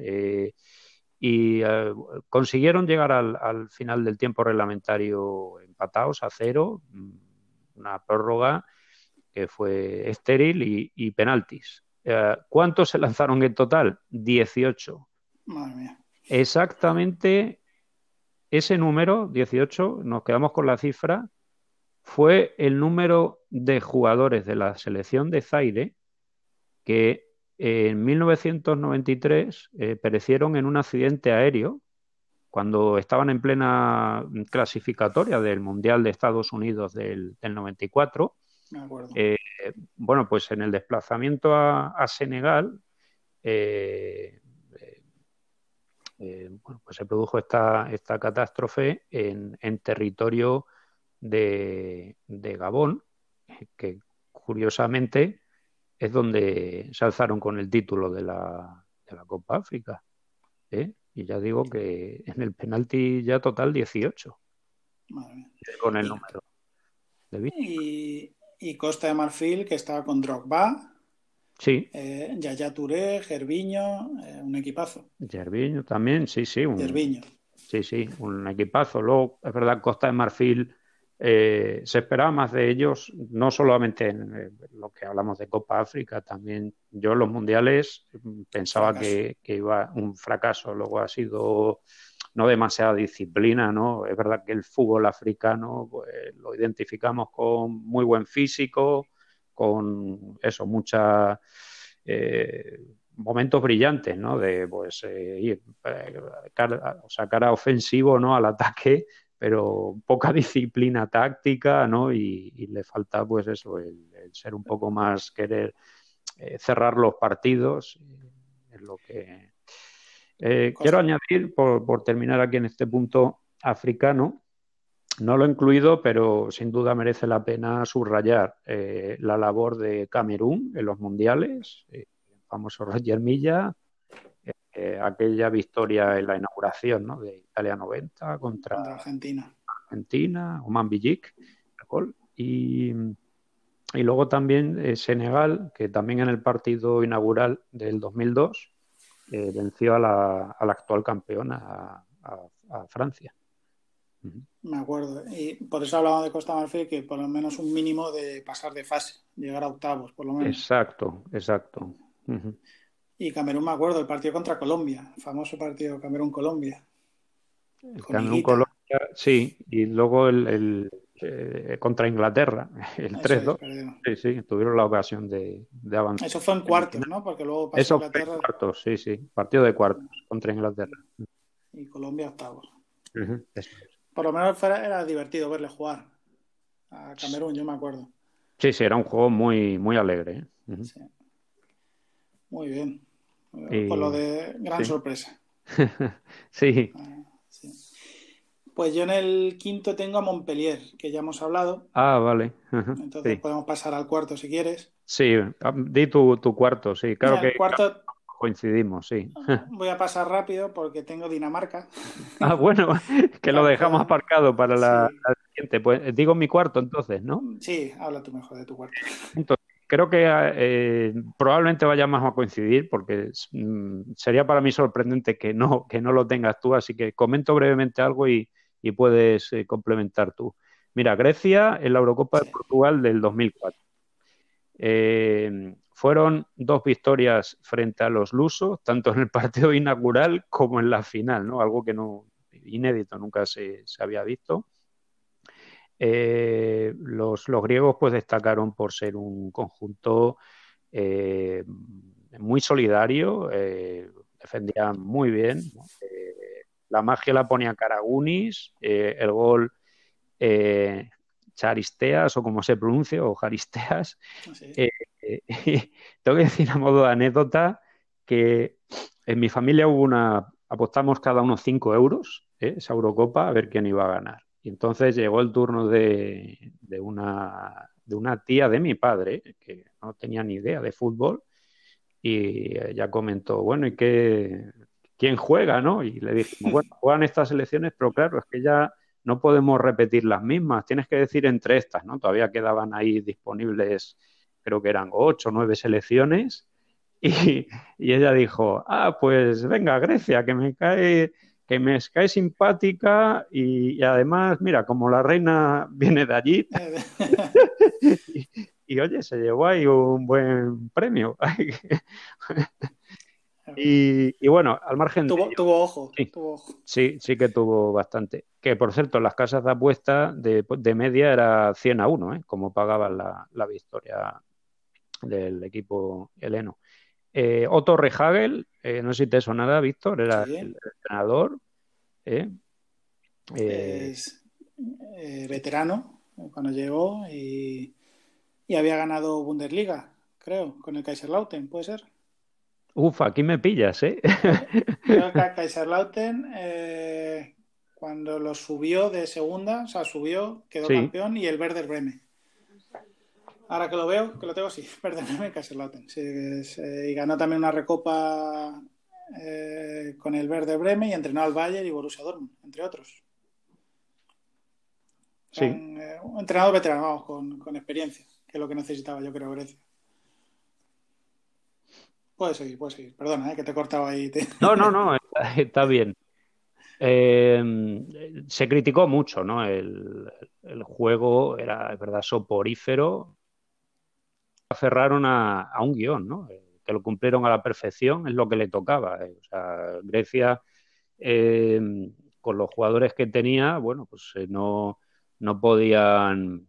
y consiguieron llegar al, al, final del tiempo reglamentario empatados a cero una prórroga que fue estéril y, penaltis. Eh, ¿Cuántos se lanzaron en total? 18. Madre mía. Exactamente ese número, 18, nos quedamos con la cifra, fue el número de jugadores de la selección de Zaire que en 1993 eh, perecieron en un accidente aéreo cuando estaban en plena clasificatoria del Mundial de Estados Unidos del, 94. Eh, bueno, pues en el desplazamiento a, Senegal, eh, eh, pues se produjo esta, esta catástrofe en, territorio de, Gabón, que curiosamente es donde se alzaron con el título de la, de la Copa África. Y ya digo que en el penalti ya total 18. Con el número. De y, y, Costa de Marfil, que estaba con Drogba. Sí. Eh, Yaya Touré, Gerviño, eh, un equipazo. Gerviño también, sí, sí. Un, Gerviño. Sí, sí, un equipazo. Luego, es verdad, Costa de Marfil eh, se esperaba más de ellos, no solamente en eh, lo que hablamos de Copa África, también yo en los mundiales pensaba que, iba un fracaso, luego ha sido no demasiada disciplina, ¿no? Es verdad que el fútbol africano pues, lo identificamos con muy buen físico, con eso, muchas eh, momentos brillantes, ¿no? De pues ir o sea, cara ofensivo, ¿no? Al ataque pero poca disciplina táctica, ¿no? Y, le falta, pues eso, el, ser un poco más querer eh, cerrar los partidos. Es lo que eh, quiero añadir, por, terminar aquí en este punto africano, no lo he incluido, pero sin duda merece la pena subrayar eh, la labor de Camerún en los mundiales, el famoso Roger Milla, eh, aquella victoria en la inauguración ¿no? de Italia 90 contra, Argentina. Argentina, Oman Bijik, y, y luego también eh, Senegal, que también en el partido inaugural del 2002 eh, venció a la, a la, actual campeona, a, Francia. Me acuerdo. Y por eso hablaba de Costa Marfil, que por lo menos un mínimo de pasar de fase, llegar a octavos, por lo menos. Exacto, exacto. Y Camerún, me acuerdo, el partido contra Colombia, el famoso partido Camerún-Colombia. Camerún-Colombia, sí, y luego el, eh, contra Inglaterra, el 3-2. sí, sí, tuvieron la ocasión de, avanzar. Eso fue en cuartos, ¿no? Porque luego pasó Eso Inglaterra. Fue en cuartos, sí, sí, partido de cuartos contra Inglaterra. Y Colombia octavos. Por lo menos era divertido verle jugar a Camerún, yo me acuerdo. Sí, sí, era un juego muy, muy alegre. ¿eh? sí. Muy bien. Por lo de gran sorpresa. Ah, sí. Pues yo en el quinto tengo a Montpellier, que ya hemos hablado. Ah, vale. Entonces podemos pasar al cuarto si quieres. Sí, ah, di tu, cuarto, sí. Claro que cuarto... coincidimos, sí. Voy a pasar rápido porque tengo Dinamarca. Ah, bueno, que lo dejamos aparcado para la, siguiente. Pues digo mi cuarto entonces, ¿no? Sí, habla tú mejor de tu cuarto. Entonces, creo que eh, probablemente vayamos a coincidir porque mm, sería para mí sorprendente que no, que no lo tengas tú, así que comento brevemente algo y, y puedes eh, complementar tú. Mira, Grecia en la Eurocopa de Portugal del 2004. Eh, fueron dos victorias frente a los lusos, tanto en el partido inaugural como en la final, ¿no? Algo que no inédito, nunca se, había visto. Eh, los, griegos pues destacaron por ser un conjunto eh, muy solidario, defendían muy bien. la magia la ponía Karagunis, el gol Charisteas o como se pronuncia, o Jaristeas. Ah, eh, tengo que decir a modo de anécdota que en mi familia hubo una, apostamos cada uno 5 euros, ¿eh? esa Eurocopa, a ver quién iba a ganar. Y entonces llegó el turno de, una, de una tía de mi padre, que no tenía ni idea de fútbol, y ella comentó, bueno, ¿y qué, quién juega, no? Y le dije, bueno, juegan estas elecciones, pero claro, es que ya no podemos repetir las mismas, tienes que decir entre estas, ¿no? Todavía quedaban ahí disponibles, creo que eran ocho o nueve selecciones, y, ella dijo, ah, pues venga, Grecia, que me cae, que me cae simpática y, además, mira, como la reina viene de allí, y, oye, se llevó ahí un buen premio. Y, bueno, al margen. Tuvo, tuvo, ojo, sí, Sí, que tuvo bastante. Que por cierto, las casas de apuesta de, media era 100 a 1, ¿eh? como pagaban la, victoria del equipo heleno. Eh, Otto Rehagel, eh, no sé si te sonará, Víctor, era el, entrenador. ¿eh? Es veterano cuando llegó y, y había ganado Bundesliga, creo, con el Kaiserlauten, ¿puede ser? Uf, aquí me pillas, ¿eh? Creo que Kaiserlauten, eh, cuando lo subió de segunda, o sea, subió, quedó campeón y el Werder Bremen. Ahora que lo veo, que lo tengo, sí, Werder Bremen, Kaiserlauten. y ganó también una recopa eh, con el Werder Bremen y entrenó al Bayern y Borussia Dortmund, entre otros. Sí. Eh, un entrenador veterano, vamos, con, con experiencia, que es lo que necesitaba yo creo Grecia. Puedes seguir, puedes seguir. Perdona, ¿eh? que te he cortado ahí. No, no, no, está, bien. Eh, se criticó mucho, ¿no? El, juego era, es verdad, soporífero. Aferraron a, un guion, ¿no? Que lo cumplieron a la perfección, es lo que le tocaba. Eh. O sea, Grecia, con los jugadores que tenía, bueno, pues no, no podían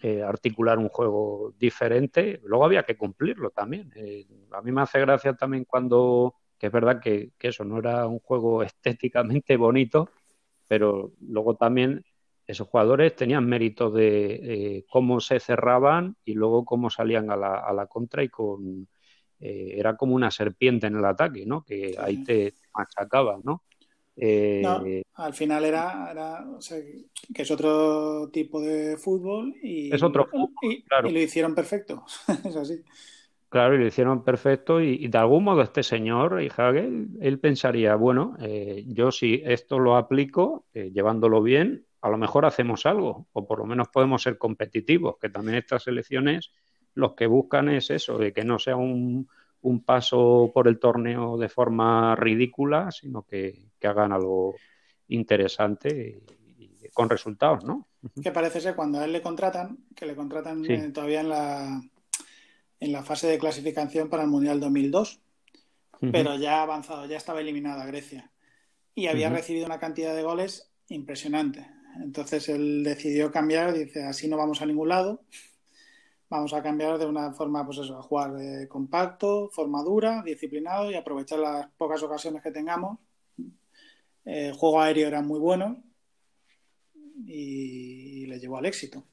eh, articular un juego diferente. Luego había que cumplirlo también. Eh, a mí me hace gracia también cuando, que es verdad que, eso no era un juego estéticamente bonito, pero luego también esos jugadores tenían mérito de eh, cómo se cerraban y luego cómo salían a la, a la contra y con... era como una serpiente en el ataque, ¿no? Que ahí te machacaban, ¿no? Eh, al final era, que es otro tipo de fútbol y, es otro y, claro. y lo hicieron perfecto. es así. Claro, y lo hicieron perfecto y, de algún modo este señor, y Hagel, él pensaría, bueno, eh, yo si esto lo aplico, eh, llevándolo bien, a lo mejor hacemos algo, o por lo menos podemos ser competitivos, que también estas elecciones los que buscan es eso, de que no sea un, un paso por el torneo de forma ridícula, sino que, hagan algo interesante y, con resultados, ¿no? Que parece ser cuando a él le contratan, que le contratan eh, todavía en la, en la fase de clasificación para el Mundial 2002, pero ya avanzado, ya estaba eliminada Grecia. Y había recibido una cantidad de goles impresionante. Entonces él decidió cambiar, dice, así no vamos a ningún lado, vamos a cambiar de una forma, pues eso, a jugar eh, compacto, forma dura, disciplinado y aprovechar las pocas ocasiones que tengamos. Eh, el juego aéreo era muy bueno y, le llevó al éxito.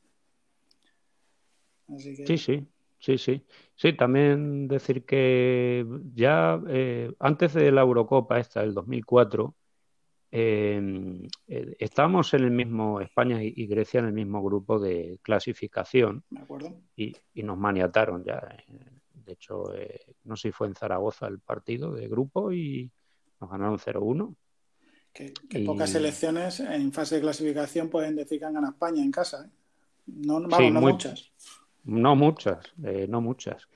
Sí, sí, sí, sí. Sí, también decir que ya eh, antes de la Eurocopa esta, del 2004, Em, eh, estábamos en el mismo, España y, Grecia en el mismo grupo de clasificación Y, nos maniataron ya. Eh, de hecho, eh, no sé si fue en Zaragoza el partido de grupo y nos ganaron 0-1. Que, pocas selecciones en fase de clasificación pueden decir que han ganado España en casa. No, no muchas. No muchas, no muchas.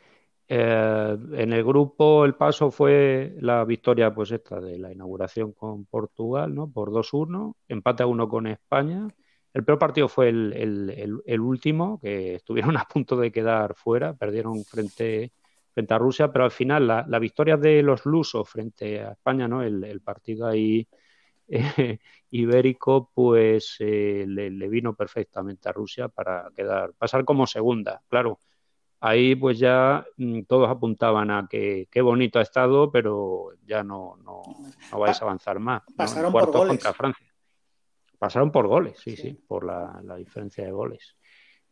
Eh, en el grupo el paso fue la victoria pues esta de la inauguración con Portugal, ¿no? Por 2-1, empate a 1 con España. El peor partido fue el, último, que estuvieron a punto de quedar fuera, perdieron frente, frente a Rusia, pero al final la, victoria de los lusos frente a España, ¿no? El, partido ahí eh, ibérico, pues eh, le, le, vino perfectamente a Rusia para quedar, pasar como segunda. Claro, ahí pues ya mm, todos apuntaban a que qué bonito ha estado, pero ya no, no, no vais a avanzar más. Pasaron por goles. contra Francia. Pasaron por goles, sí, sí, por la, diferencia de goles.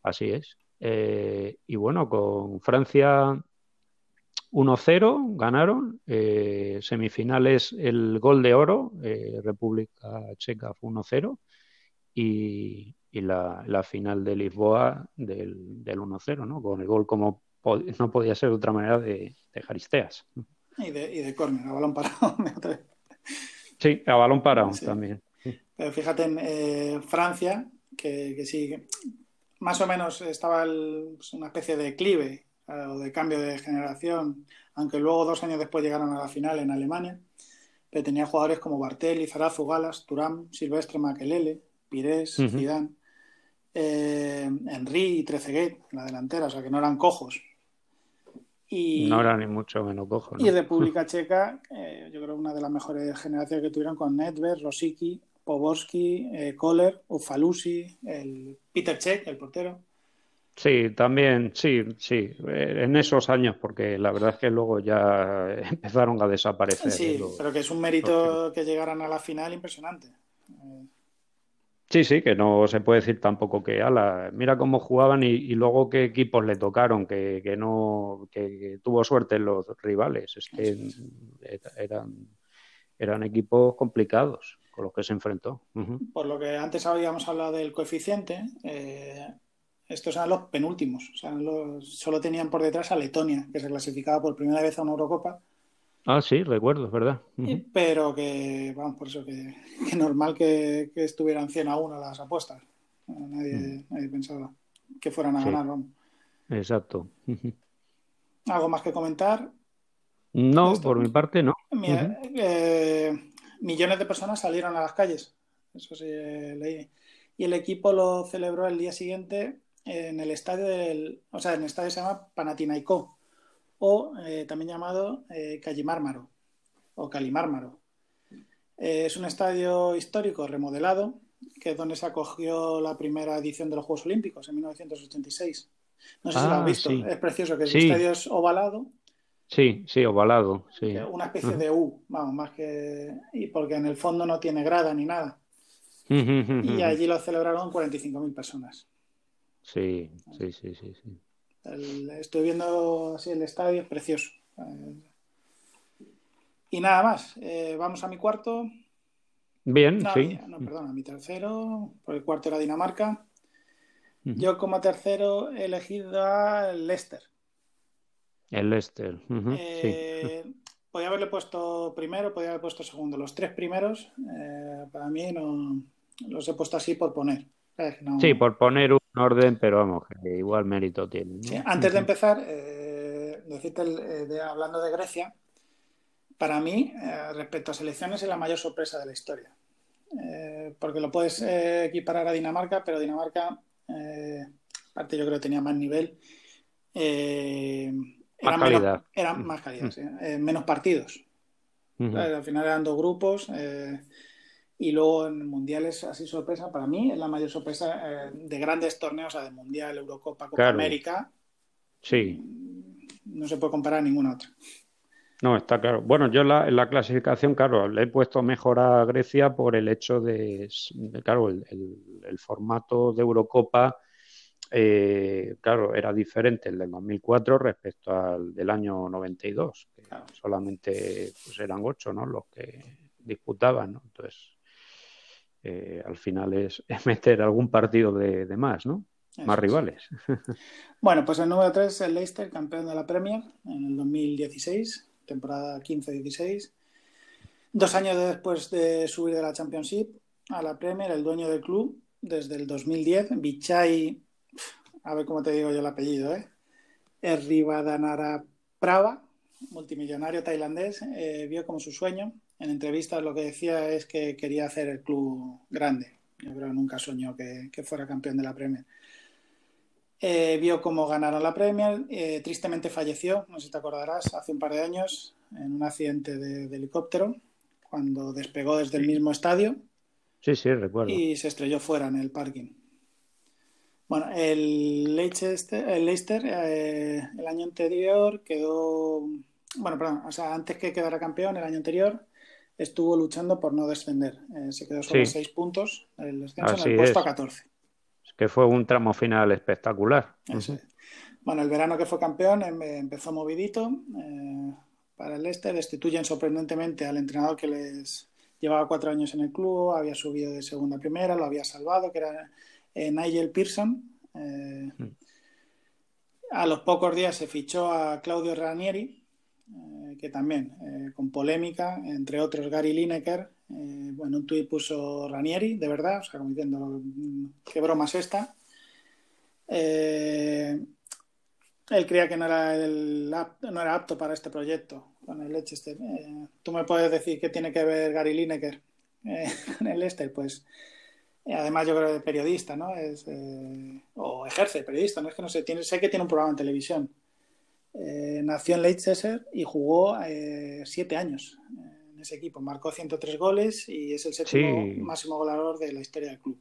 Así es. Eh, y bueno, con Francia 1-0 ganaron. Eh, semifinales el gol de oro, eh, República Checa fue 1-0. Y, y la, la final de Lisboa del, del 1-0, ¿no? Con el gol como no podía ser de otra manera de, de Jaristeas. Y de, y de córner, a balón parado. sí, a balón parado también. Pero fíjate en eh, Francia, que, que, sí, más o menos estaba el, pues, una especie de declive eh, o de cambio de generación, aunque luego dos años después llegaron a la final en Alemania. Pero tenía jugadores como Bartel, Zarazu, Galas, Turán, Silvestre, Makelele, Pires, Zidane eh, Henry y Trezeguet en la delantera, o sea que no eran cojos. Y, no eran ni mucho menos cojos. Y República Checa, eh, yo creo una de las mejores generaciones que tuvieron con Nedved, Rosicki, Poborski, eh, Kohler, Ufalusi, el Peter Check, el portero. Sí, también, sí, sí, eh, en esos años, porque la verdad es que luego ya empezaron a desaparecer. Sí, pero que es un mérito que llegaran a la final impresionante. Sí, sí, que no se puede decir tampoco que, ala, mira cómo jugaban y, luego qué equipos le tocaron, que, que no, que, tuvo suerte en los rivales. Es que eran, eran equipos complicados con los que se enfrentó. Por lo que antes habíamos hablado del coeficiente, eh, estos eran los penúltimos. O sea, solo tenían por detrás a Letonia, que se clasificaba por primera vez a una Eurocopa Ah, sí, recuerdo, es verdad. Pero que, vamos, por eso que, que normal que, que, estuvieran 100 a 1 las apuestas. Nadie, nadie pensaba que fueran a ganar, vamos. Exacto. ¿Algo más que comentar? No, por mi parte no. Eh, millones de personas salieron a las calles, eso sí eh, leí. Y el equipo lo celebró el día siguiente en el estadio del, o sea, en el estadio se llama Panathinaikos o eh, también llamado eh, Callimármaro o Calimármaro. Eh, es un estadio histórico remodelado, que es donde se acogió la primera edición de los Juegos Olímpicos en 1986. No sé si lo has ah, visto, es precioso, que el estadio es ovalado. Sí, sí, ovalado, sí. Una especie de U, vamos, más que... Y porque en el fondo no tiene grada ni nada. y allí lo celebraron 45.000 personas. Sí, sí, sí, sí, sí estoy viendo así el estadio, es precioso. y nada más, eh, vamos a mi cuarto. Bien, sí. No, perdón, a mi tercero, por el cuarto era Dinamarca. Yo como tercero he elegido a Leicester. El Leicester. Eh, podía haberle puesto primero, podía haber puesto segundo. Los tres primeros, eh, para mí no los he puesto así por poner. Sí, por poner un orden, pero vamos, que igual mérito tiene. antes de empezar, eh, decirte, eh, hablando de Grecia, para mí, eh, respecto a selecciones, es la mayor sorpresa de la historia. porque lo puedes equiparar a Dinamarca, pero Dinamarca, aparte yo creo que tenía más nivel. más calidad. eran más calidad, menos partidos. Al final eran dos grupos. Y luego en mundiales, así sorpresa, para mí es la mayor sorpresa eh, de grandes torneos, o sea, de Mundial, Eurocopa, Copa América. Sí. No se puede comparar a ninguna otra. No, está claro. Bueno, yo la, en la clasificación, claro, le he puesto mejor a Grecia por el hecho de, claro, el, formato de Eurocopa, eh, claro, era diferente el del 2004 respecto al del año 92, que solamente pues, eran ocho, ¿no? Los que disputaban, ¿no? Entonces, eh, al final es, meter algún partido de, más, ¿no? más rivales. Bueno, pues el número 3, el Leicester, campeón de la Premier en el 2016, temporada 15-16. Dos años después de subir de la Championship a la Premier, el dueño del club, desde el 2010, Bichai, a ver cómo te digo yo el apellido, ¿eh? Rivadanara Prava, multimillonario tailandés, eh, vio como su sueño. En entrevistas lo que decía es que quería hacer el club grande. Yo creo que nunca soñó que, fuera campeón de la Premier. Eh, vio cómo ganaron la Premier. Eh, tristemente falleció, no sé si te acordarás, hace un par de años en un accidente de, helicóptero cuando despegó desde el mismo estadio. Sí, sí, recuerdo. Y se estrelló fuera en el parking. Bueno, el Leicester, el, Leicester, el año anterior quedó bueno, perdón, o sea, antes que quedara campeón el año anterior, estuvo luchando por no descender. Eh, se quedó solo seis puntos el descenso en el puesto a 14. Es que fue un tramo final espectacular. Bueno, el verano que fue campeón em, empezó movidito eh, para el Leicester. Destituyen sorprendentemente al entrenador que les llevaba cuatro años en el club, había subido de segunda a primera, lo había salvado, que era eh, Nigel Pearson. Mm. A los pocos días se fichó a Claudio Ranieri, eh, que también, eh, con polémica, entre otros Gary Lineker, eh, bueno, un tuit puso Ranieri, de verdad, o sea, como diciendo, mm, qué broma es esta. él creía que no era, el, no era apto para este proyecto con el Leicester. Tú me puedes decir qué tiene que ver Gary Lineker con el Leicester, pues además yo creo de periodista, ¿no? Es, o ejerce periodista, no es que no sé, sé que tiene un programa en televisión eh, nació en Leicester y jugó eh, siete años en ese equipo. Marcó 103 goles y es el séptimo máximo goleador de la historia del club.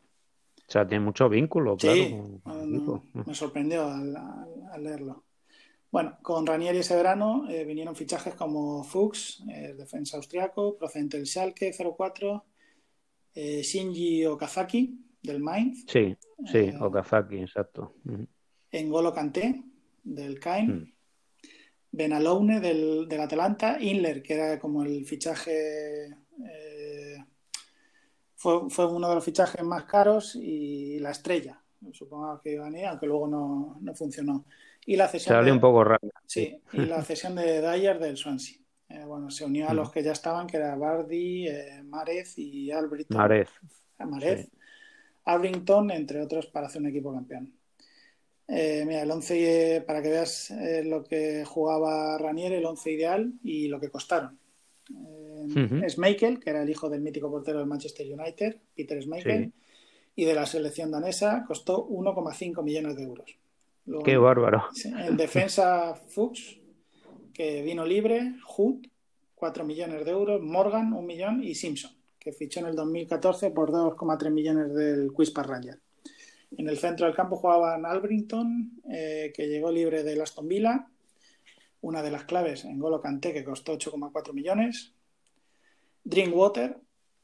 O sea, tiene mucho vínculo, claro. me sorprendió al, leerlo. Bueno, con Ranieri ese verano eh, vinieron fichajes como Fuchs, defensa austriaco, procedente del Schalke 04, Shinji Okazaki del Mainz. Sí, sí, Okazaki, exacto. Engolo Kanté del Caen. Mm. Benalone del, del Atalanta, Inler, que era como el fichaje, eh, fue, fue, uno de los fichajes más caros, y la estrella, supongo que iban a ir, aunque luego no, no funcionó. Y la cesión de, un poco raro. Sí, y la cesión de Dyer del Swansea. Eh, bueno, se unió a los mm. que ya estaban, que era Bardi, eh, Marez y Albritton. Marez. Marez. Abrington, entre otros, para hacer un equipo campeón. Eh, mira, el 11, eh, para que veas eh, lo que jugaba Ranier, el 11 ideal y lo que costaron. Es Michael, que era el hijo del mítico portero del Manchester United, Peter Schmeichel, y de la selección danesa costó 1,5 millones de euros. Qué bárbaro. En defensa, Fuchs, que vino libre, Hood, 4 millones de euros, Morgan, 1 millón, y Simpson, que fichó en el 2014 por 2,3 millones del Quispa Ranger. En el centro del campo jugaban Albrington, eh, que llegó libre del Aston Villa. Una de las claves en Golo Kanté, que costó 8,4 millones. Drinkwater,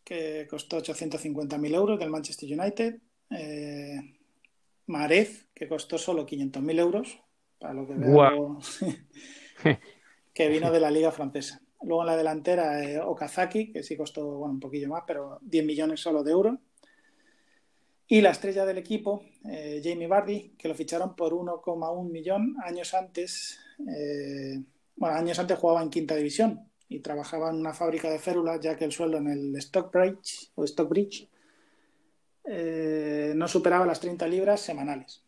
que costó 850.000 euros del Manchester United. Eh, Marez, que costó solo 500.000 euros, para lo que veo, que vino de la Liga Francesa. Luego en la delantera, eh, Okazaki, que sí costó bueno, un poquillo más, pero 10 millones solo de euros. Y la estrella del equipo, eh, Jamie Vardy, que lo ficharon por 1,1 millón años antes. Eh, bueno, años antes jugaba en quinta división y trabajaba en una fábrica de férulas, ya que el sueldo en el Stockbridge o Stockbridge eh, no superaba las 30 libras semanales.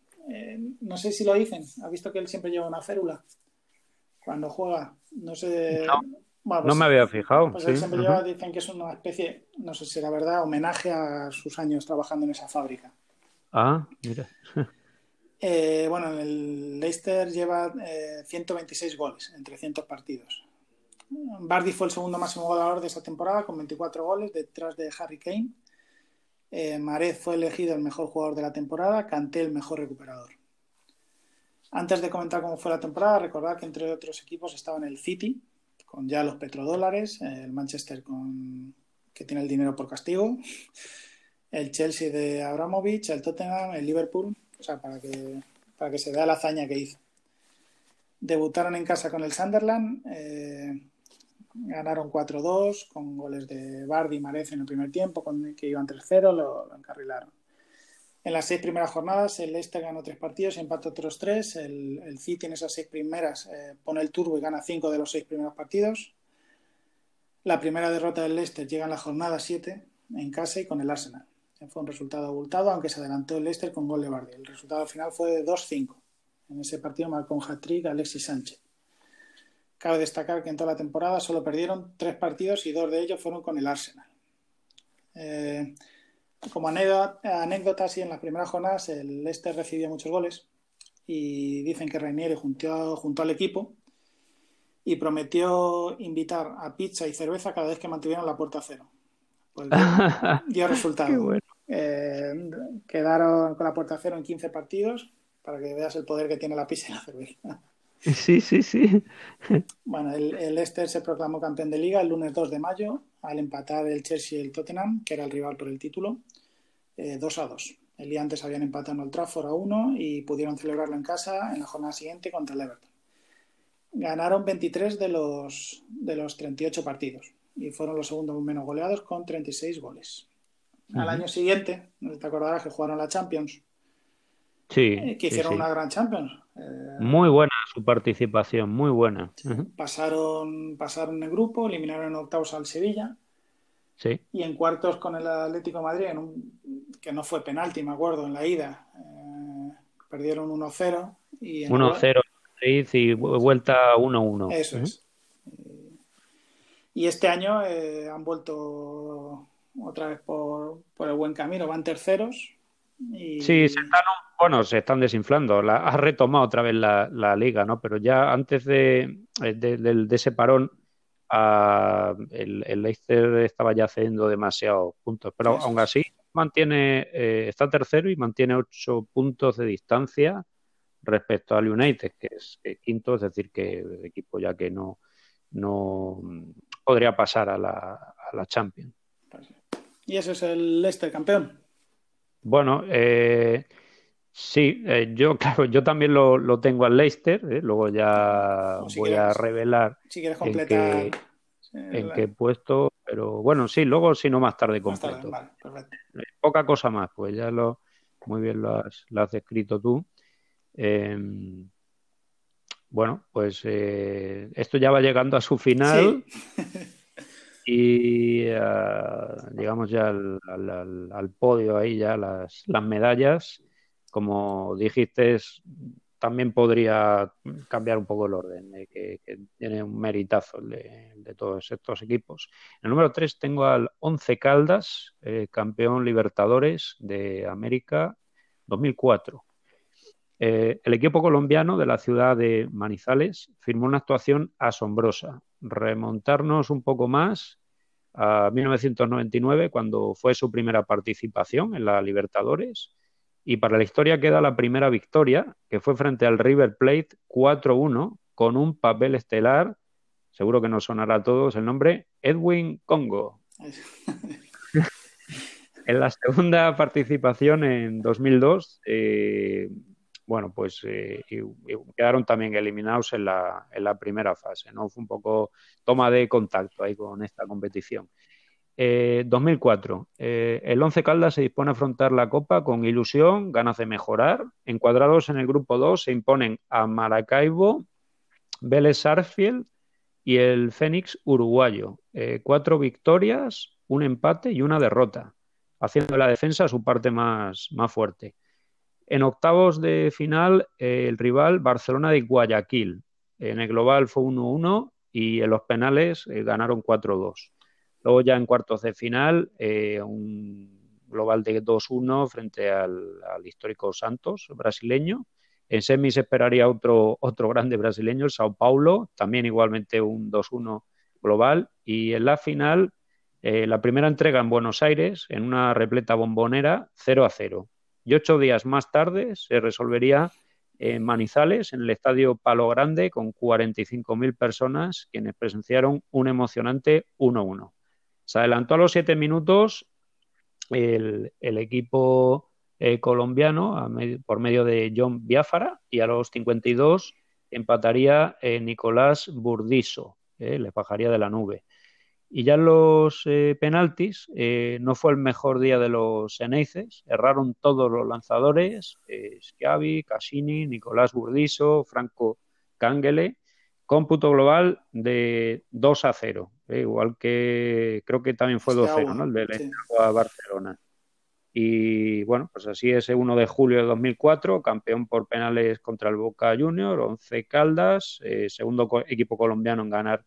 no sé si lo dicen. ¿Ha visto que él siempre lleva una férula cuando juega? No sé. Pues me había fijado. Pues siempre dicen que es una especie, no sé si era verdad, homenaje a sus años trabajando en esa fábrica. Ah, mira. Eh, bueno, el Leicester lleva 126 eh, goles en 300 partidos. Bardi fue el segundo máximo goleador de esa temporada con 24 goles detrás de Harry Kane. Eh, Marez fue elegido el mejor jugador de la temporada, Canté el mejor recuperador. Antes de comentar cómo fue la temporada, recordad que entre otros equipos estaban el City, con ya los petrodólares, el Manchester con, que tiene el dinero por castigo, el Chelsea de Abramovich, el Tottenham, el Liverpool, o sea, para que, para que se vea la hazaña que hizo. Debutaron en casa con el Sunderland, eh, ganaron 4-2 con goles de Bardi y Marez en el primer tiempo, con, que iban 3-0, lo, lo encarrilaron. En las seis primeras jornadas, el Leicester ganó tres partidos y empató otros tres. El, el City en esas seis primeras eh, pone el turbo y gana cinco de los seis primeros partidos. La primera derrota del Leicester llega en la jornada 7 en casa y con el Arsenal. Fue un resultado abultado, aunque se adelantó el Leicester con gol de Bardi. El resultado final fue de 2-5. En ese partido marcó un hat-trick Alexis Sánchez. Cabe destacar que en toda la temporada solo perdieron tres partidos y dos de ellos fueron con el Arsenal. Eh, como anécdota, anécdota, en las primeras jornadas el Leicester recibió muchos goles y dicen que Reinieri juntó, junto al equipo y prometió invitar a pizza y cerveza cada vez que mantuvieran la puerta a cero. Pues dio, resultado. Eh, quedaron con la puerta a cero en 15 partidos para que veas el poder que tiene la pizza y la cerveza. Sí, sí, sí. Bueno, el, el Leicester se proclamó campeón de liga el lunes 2 de mayo al empatar el Chelsea y el Tottenham, que era el rival por el título, 2 eh, a 2. El día antes habían empatado en el Trafford a 1 y pudieron celebrarlo en casa en la jornada siguiente contra el Everton ganaron 23 de los, de los 38 partidos y fueron los segundos menos goleados con 36 goles. Al año siguiente, te acordarás que jugaron la Champions. Sí. Eh, que hicieron una gran Champions. Eh, muy buena su participación, muy buena. pasaron, pasaron el grupo, eliminaron en octavos al Sevilla. Sí. Y en cuartos con el Atlético de Madrid, que no fue penalti, me acuerdo, en la ida. Eh, perdieron 1-0. 1-0 y vuelta 1-1. Eso es. Y este año eh, han vuelto otra vez por, el buen camino, van terceros. Y... Sí, se están, bueno, se están desinflando. La, ha retomado otra vez la, liga, ¿no? Pero ya antes de, de, ese parón, el, el, Leicester estaba ya cediendo demasiados puntos. Pero aún así, mantiene, eh, está tercero y mantiene ocho puntos de distancia respecto al United, que es quinto, es decir, que el equipo ya que no, no podría pasar a la, a la Champions. ¿Y ese es el Leicester campeón? Bueno, eh, sí, eh, yo claro, yo también lo, tengo al Leicester, eh, luego ya voy a revelar si quieres completar en qué, puesto, pero bueno, sí, luego si no más tarde completo. Poca cosa más, pues ya lo muy bien lo has, lo has descrito tú. Em, bueno, pues eh, esto ya va llegando a su final. y llegamos ya al, podio ahí, ya las, medallas. Como dijiste, también podría cambiar un poco el orden, que, tiene un meritazo de, de, todos estos equipos. En el número 3 tengo al Once Caldas, eh, campeón Libertadores de América 2004. Eh, el equipo colombiano de la ciudad de Manizales firmó una actuación asombrosa. Remontarnos un poco más a 1999, cuando fue su primera participación en la Libertadores. Y para la historia queda la primera victoria, que fue frente al River Plate 4-1, con un papel estelar, seguro que nos sonará a todos el nombre, Edwin Congo. en la segunda participación en 2002, eh, bueno, pues eh, quedaron también eliminados en la, en la, primera fase, ¿no? Fue un poco toma de contacto ahí con esta competición. 2004. Eh, eh, el Once Caldas se dispone a afrontar la Copa con ilusión, ganas de mejorar. Encuadrados en el grupo 2 se imponen a Maracaibo, Vélez Sarsfield y el Fénix uruguayo. cuatro victorias, un empate y una derrota, haciendo la defensa su parte más, más fuerte. En octavos de final, eh, el rival Barcelona de Guayaquil. En el global fue 1-1 y en los penales eh, ganaron 4-2. Luego ya en cuartos de final, eh, un global de 2-1 frente al, histórico Santos brasileño. En semis esperaría otro, otro grande brasileño, el Sao Paulo, también igualmente un 2-1 global. Y en la final, la primera entrega en Buenos Aires, en una repleta bombonera, 0-0 y ocho días más tarde se resolvería en Manizales, en el estadio Palo Grande, con 45.000 personas, quienes presenciaron un emocionante 1-1. Se adelantó a los siete minutos el, equipo eh, colombiano por medio de John Biafara y a los 52 empataría eh, Nicolás Burdiso, eh, le bajaría de la nube. Y ya en los eh, penaltis eh, no fue el mejor día de los Eneices, erraron todos los lanzadores, eh, Schiavi, Cassini, Nicolás Burdiso, Franco Cangele, cómputo global de 2 a 0, igual que creo que también fue 2 a 0, ¿no? El de a Barcelona. Y bueno, pues así ese 1 de julio de 2004, campeón por penales contra el Boca Junior, 11 Caldas, eh, segundo equipo colombiano en ganar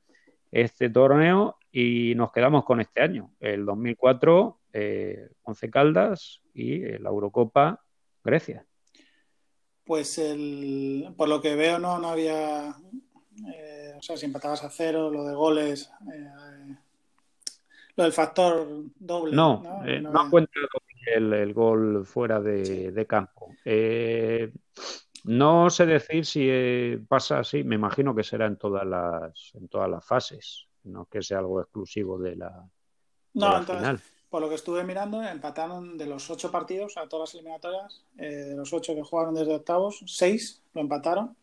este torneo y nos quedamos con este año, el 2004, eh, 11 Caldas y la Eurocopa Grecia. Pues el, por lo que veo no, no había, eh, o sea, si empatabas a cero, lo de goles, eh, lo del factor doble. No, no, eh, no, cuenta el, gol fuera de, campo. No sé decir si pasa así, me imagino que será en todas las, en todas las fases, no que sea algo exclusivo de la, no, final por lo que estuve mirando, empataron de los ocho partidos a todas las eliminatorias, eh, de los ocho que jugaron desde octavos, seis lo empataron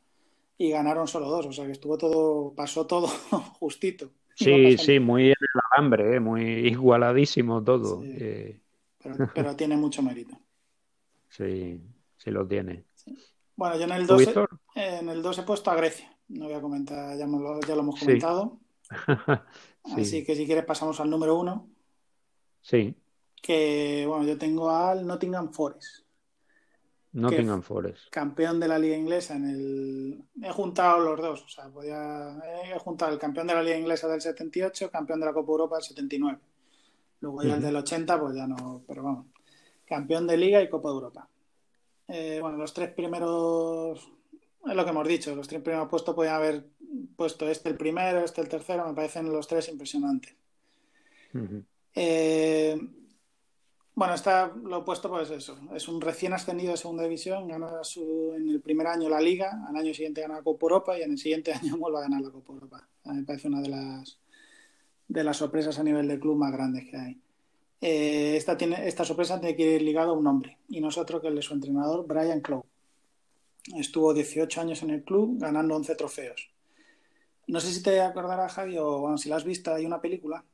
y ganaron solo dos. O sea que estuvo todo, pasó todo justito. Sí, sí, muy en el alambre, eh, muy igualadísimo todo. Eh. Pero, tiene mucho mérito. Sí, sí lo tiene. Bueno, yo en el 2 en el 2 he puesto a Grecia. No voy a comentar, ya, lo, ya lo hemos comentado. Así que si quieres pasamos al número uno. Sí. Que, bueno, yo tengo al Nottingham Forest. Nottingham Forest. Campeón de la Liga Inglesa en el. He juntado los dos, o sea, podía... he juntado el campeón de la Liga Inglesa del 78, campeón de la Copa Europa del 79. Luego ya el del 80, pues ya no, pero vamos. Campeón de Liga y Copa Europa. Eh, bueno, los tres primeros. Es lo que hemos dicho, los tres primeros puestos podían haber puesto este el primero, este el tercero, me parecen los tres impresionantes. Eh, bueno, está lo opuesto, pues eso. Es un recién ascendido de segunda división, gana su, en el primer año la Liga, al año siguiente gana la Copa Europa y en el siguiente año vuelve a ganar la Copa Europa. A mí me parece una de las, de las sorpresas a nivel de club más grandes que hay. Eh, esta, tiene, esta sorpresa tiene que ir ligada a un hombre, y nosotros que es el de su entrenador, Brian Clough. Estuvo 18 años en el club, ganando 11 trofeos. No sé si te acordarás, Javi, o bueno, si la has visto, hay una película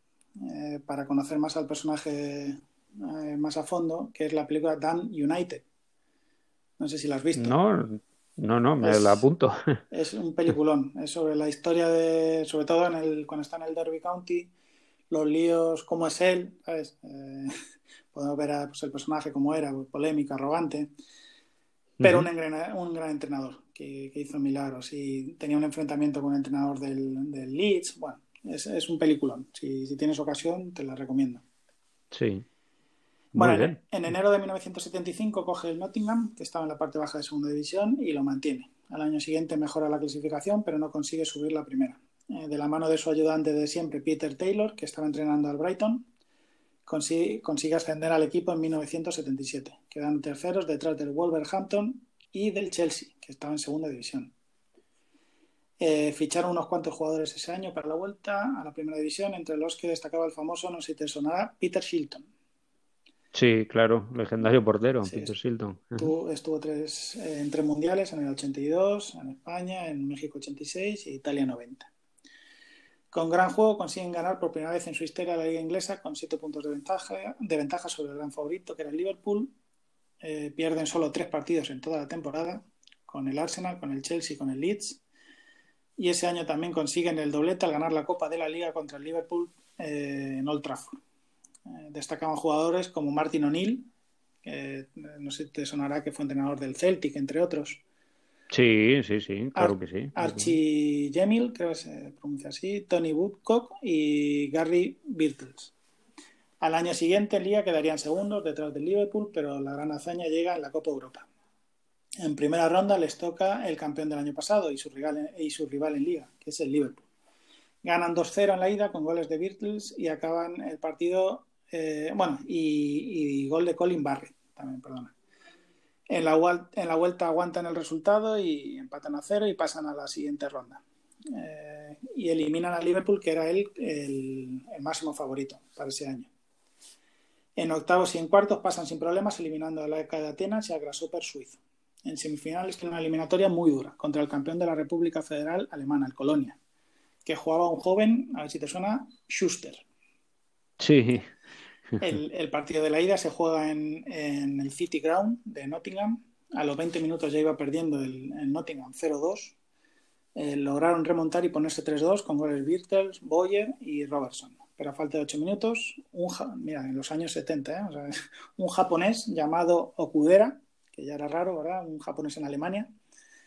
eh, para conocer más al personaje eh, más a fondo, que es la película Dan United. No sé si la has visto. No, no, no, me la apunto. Es un peliculón. Es sobre la historia de, sobre todo en el, cuando está en el Derby County, los líos, cómo es él, ¿sabes? Eh, podemos ver a, pues, el personaje cómo era, polémico, arrogante, pero un, un, gran entrenador que, hizo milagros y tenía un enfrentamiento con el entrenador del, del Leeds. Bueno, es, un peliculón. Si, tienes ocasión, te la recomiendo. Sí. bueno, En, enero de 1975 coge el Nottingham, que estaba en la parte baja de segunda división, y lo mantiene. Al año siguiente mejora la clasificación, pero no consigue subir la primera. Eh, de la mano de su ayudante de siempre, Peter Taylor, que estaba entrenando al Brighton, consigue, consigue ascender al equipo en 1977. Quedan terceros detrás del Wolverhampton y del Chelsea, que estaba en segunda división. Eh, ficharon unos cuantos jugadores ese año para la vuelta a la primera división, entre los que destacaba el famoso, no sé si te sonará, Peter Shilton. Sí, claro, legendario portero, Peter Shilton. Estuvo, tres, eh, en tres mundiales, en el 82, en España, en México 86 y Italia 90. Con gran juego consiguen ganar por primera vez en su historia la liga inglesa con siete puntos de ventaja, sobre el gran favorito que era el Liverpool. Eh, pierden solo tres partidos en toda la temporada, con el Arsenal, con el Chelsea con el Leeds y ese año también consiguen el doblete al ganar la Copa de la Liga contra el Liverpool eh, en Old Trafford. Eh, destacaban jugadores como Martin O'Neill, que no sé si te sonará que fue entrenador del Celtic, entre otros. Sí, sí, sí, claro que sí. Archie Gemil, creo que se pronuncia así, Tony Woodcock y Gary Birtles. Al año siguiente, en Liga quedarían segundos detrás del Liverpool, pero la gran hazaña llega en la Copa Europa. En primera ronda les toca el campeón del año pasado y su rival en, y su rival en liga, que es el Liverpool. Ganan 2-0 en la ida con goles de Beatles y acaban el partido, eh, bueno, y, gol de Colin Barrett, también, perdona. En la, vuelta aguantan el resultado y empatan a cero y pasan a la siguiente ronda. Eh, y eliminan a Liverpool, que era el, el máximo favorito para ese año. En octavos y en cuartos pasan sin problemas, eliminando a la ECA de Atenas y al Grasshopper suizo en semifinales tiene una eliminatoria muy dura contra el campeón de la República Federal Alemana, el Colonia, que jugaba un joven, a ver si te suena, Schuster. Sí. El, partido de la ida se juega en, el City Ground de Nottingham. A los 20 minutos ya iba perdiendo el, Nottingham 0-2. Eh, lograron remontar y ponerse 3-2 con goles Birtels, Boyer y Robertson. pero a falta de 8 minutos, un, mira, en los años 70, ¿eh? un japonés llamado Okudera, que ya era raro, ¿verdad? Un japonés en Alemania.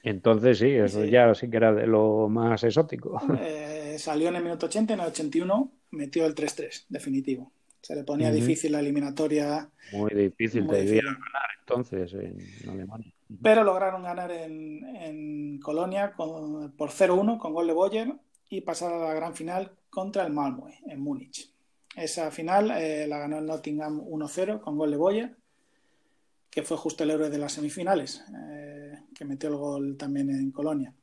Entonces sí, eso ya sí que era de lo más exótico. Eh, salió en el minuto 80, en el 81 metió el 3-3, definitivo. Se le ponía difícil la eliminatoria. Muy difícil, debía ganar entonces en Alemania. Pero lograron ganar en, Colonia por 0-1 con gol de Boyer y pasar a la gran final contra el Malmö en Múnich. Esa final eh, la ganó el Nottingham 1-0 con gol de Boyer, que fue justo el héroe de las semifinales, eh, que metió el gol también en Colonia.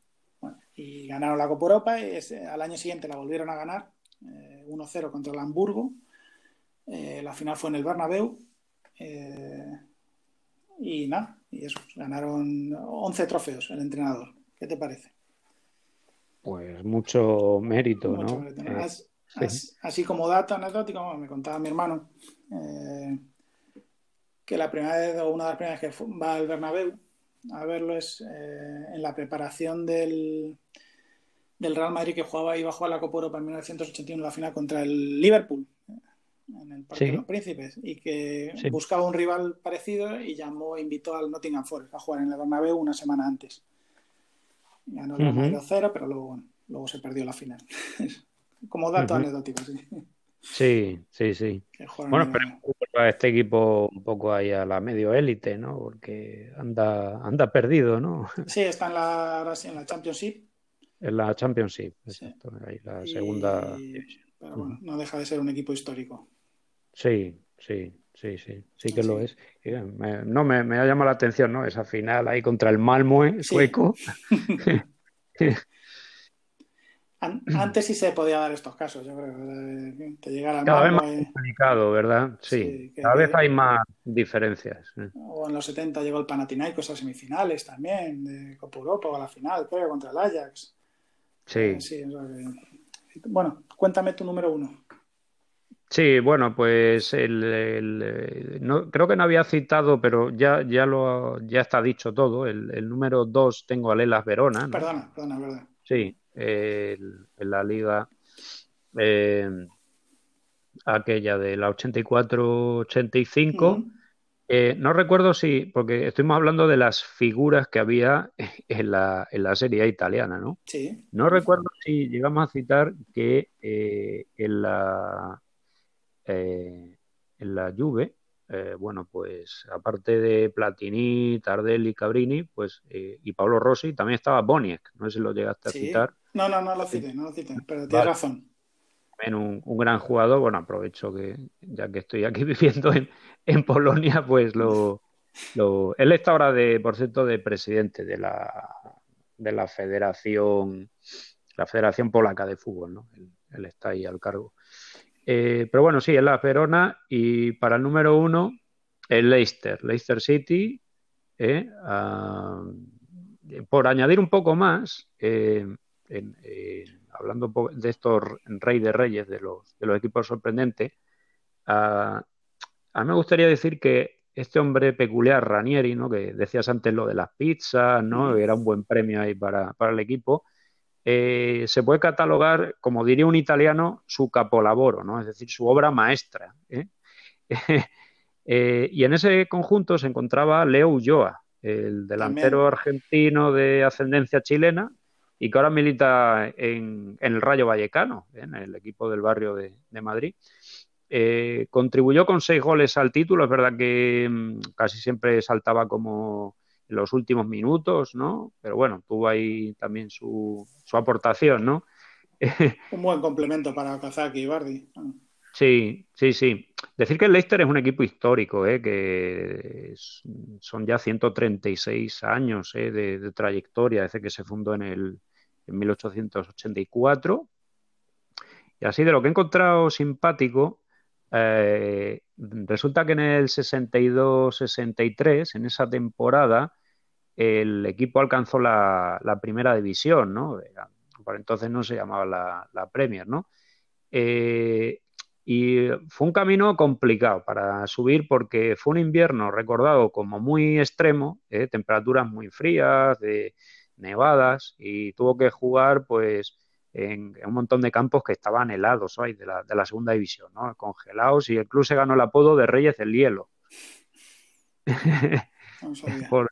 y ganaron la Copa Europa y al año siguiente la volvieron a ganar 1-0 eh, contra el Hamburgo. La final fue en el Bernabéu. y nada, y eso, ganaron 11 trofeos el entrenador. ¿Qué te parece? Pues mucho mérito, ¿no? Eh, así, como dato anecdótico, me contaba mi hermano eh, que la primera vez o una de las primeras que va al Bernabéu a verlo es eh, en la preparación del, del Real Madrid que jugaba iba a jugar la Copa Europa en 1981 la final contra el Liverpool en el Parque de los Príncipes y que buscaba un rival parecido y llamó invitó al Nottingham Forest a jugar en el Bernabéu una semana antes Ganó el uh 0 pero luego, luego se perdió la final. Como dato anecdótico, sí. Sí, sí, sí. Bueno, pero a este equipo un poco ahí a la medio élite, ¿no? Porque anda, anda perdido, ¿no? Sí, está en la, en la Championship. En la Championship, exacto. Ahí la segunda. Pero bueno, no deja de ser un equipo histórico. Sí, sí, sí, sí, sí que lo es. no, me, me, ha llamado la atención, ¿no? Esa final ahí contra el Malmö sueco. Antes sí se podía dar estos casos, yo creo. Te Cada vez más complicado, ¿verdad? Sí. Cada vez hay más diferencias. O en los 70 llegó el Panathinaikos a semifinales también, de Copa Europa o a la final, creo, contra el Ajax. Sí. Eh, bueno, cuéntame tu número uno. Sí, bueno, pues el, no, creo que no había citado, pero ya, ya, lo, ya está dicho todo. El, número dos tengo a Lelas Verona. Perdona, perdona, verdad. Sí, en la liga eh, aquella de la 84-85. Eh, no recuerdo si, porque estuvimos hablando de las figuras que había en la, en la serie italiana, ¿no? Sí. No recuerdo si llegamos a citar que eh, en la eh, en la Juve, eh, bueno, pues aparte de Platini, Tardelli, Cabrini, pues eh, y Pablo Rossi, también estaba Boniek, no sé si lo llegaste a citar. No, no, no lo cité, no lo cité, pero tienes razón. También un, gran jugador, bueno, aprovecho que ya que estoy aquí viviendo en, en Polonia, pues lo, lo, él está ahora de, por cierto, de presidente de la de la Federación, la Federación Polaca de Fútbol, ¿no? él está ahí al cargo. Eh, pero bueno, sí, es la Verona y para el número uno, el Leicester, Leicester City. Eh, ah, por añadir un poco más, eh, hablando de estos rey de reyes, de los, de los equipos sorprendentes, ah, a mí me gustaría decir que este hombre peculiar, Ranieri, ¿no? que decías antes lo de las pizzas, ¿no? era un buen premio ahí para, para el equipo, eh, se puede catalogar, como diría un italiano, su capolavoro, ¿no? es decir, su obra maestra. ¿eh? Eh, y en ese conjunto se encontraba Leo Ulloa, el delantero argentino de ascendencia chilena y que ahora milita en, el Rayo Vallecano, en el equipo del barrio de, Madrid. contribuyó con seis goles al título, es verdad que mm, casi siempre saltaba como en los últimos minutos, ¿no? Pero bueno, tuvo ahí también su, su aportación, ¿no? Un buen complemento para Kazaki y Bardi. Sí, sí, sí. Decir que el Leicester es un equipo histórico, ¿eh? que son ya 136 años ¿eh? de, trayectoria desde que se fundó en, el, en 1884. Y así de lo que he encontrado simpático, eh, resulta que en el 62-63, en esa temporada, el equipo alcanzó la, primera división, ¿no? Por entonces no se llamaba la, Premier, ¿no? Eh, y fue un camino complicado para subir porque fue un invierno recordado como muy extremo, ¿eh? temperaturas muy frías, de nevadas, y tuvo que jugar pues en, un montón de campos que estaban helados hoy de la, de la segunda división, ¿no? Congelados y el club se ganó el apodo de Reyes del Hielo. Por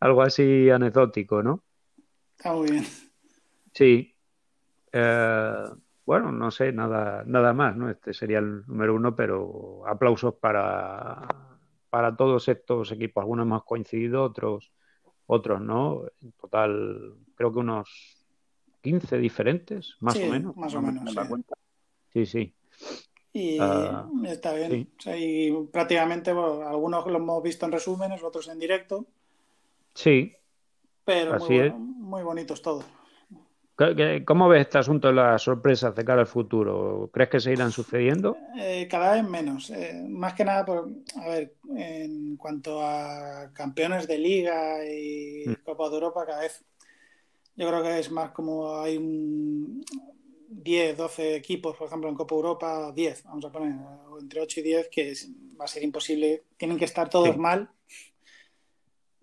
algo así anecdótico, ¿no? Está muy bien. Sí. Eh, bueno, no sé, nada, nada más, ¿no? Este sería el número uno, pero aplausos para, para todos estos equipos. Algunos hemos coincidido, otros, otros no. En total, creo que unos 15 diferentes, más o menos. Más o menos. Sí, sí. Y ah, está bien. prácticamente algunos lo hemos visto en resúmenes, otros en directo. Sí. Pero muy, muy bonitos todos. ¿Cómo ves este asunto de las sorpresas de cara al futuro? ¿Crees que se irán sucediendo? Eh, cada vez menos. Eh, más que nada, por, a ver, en cuanto a campeones de liga y mm. Copa de Europa, cada vez yo creo que es más como hay un 10, 12 equipos, por ejemplo, en Copa Europa, 10, vamos a poner, entre 8 y 10, que va a ser imposible. Tienen que estar todos mal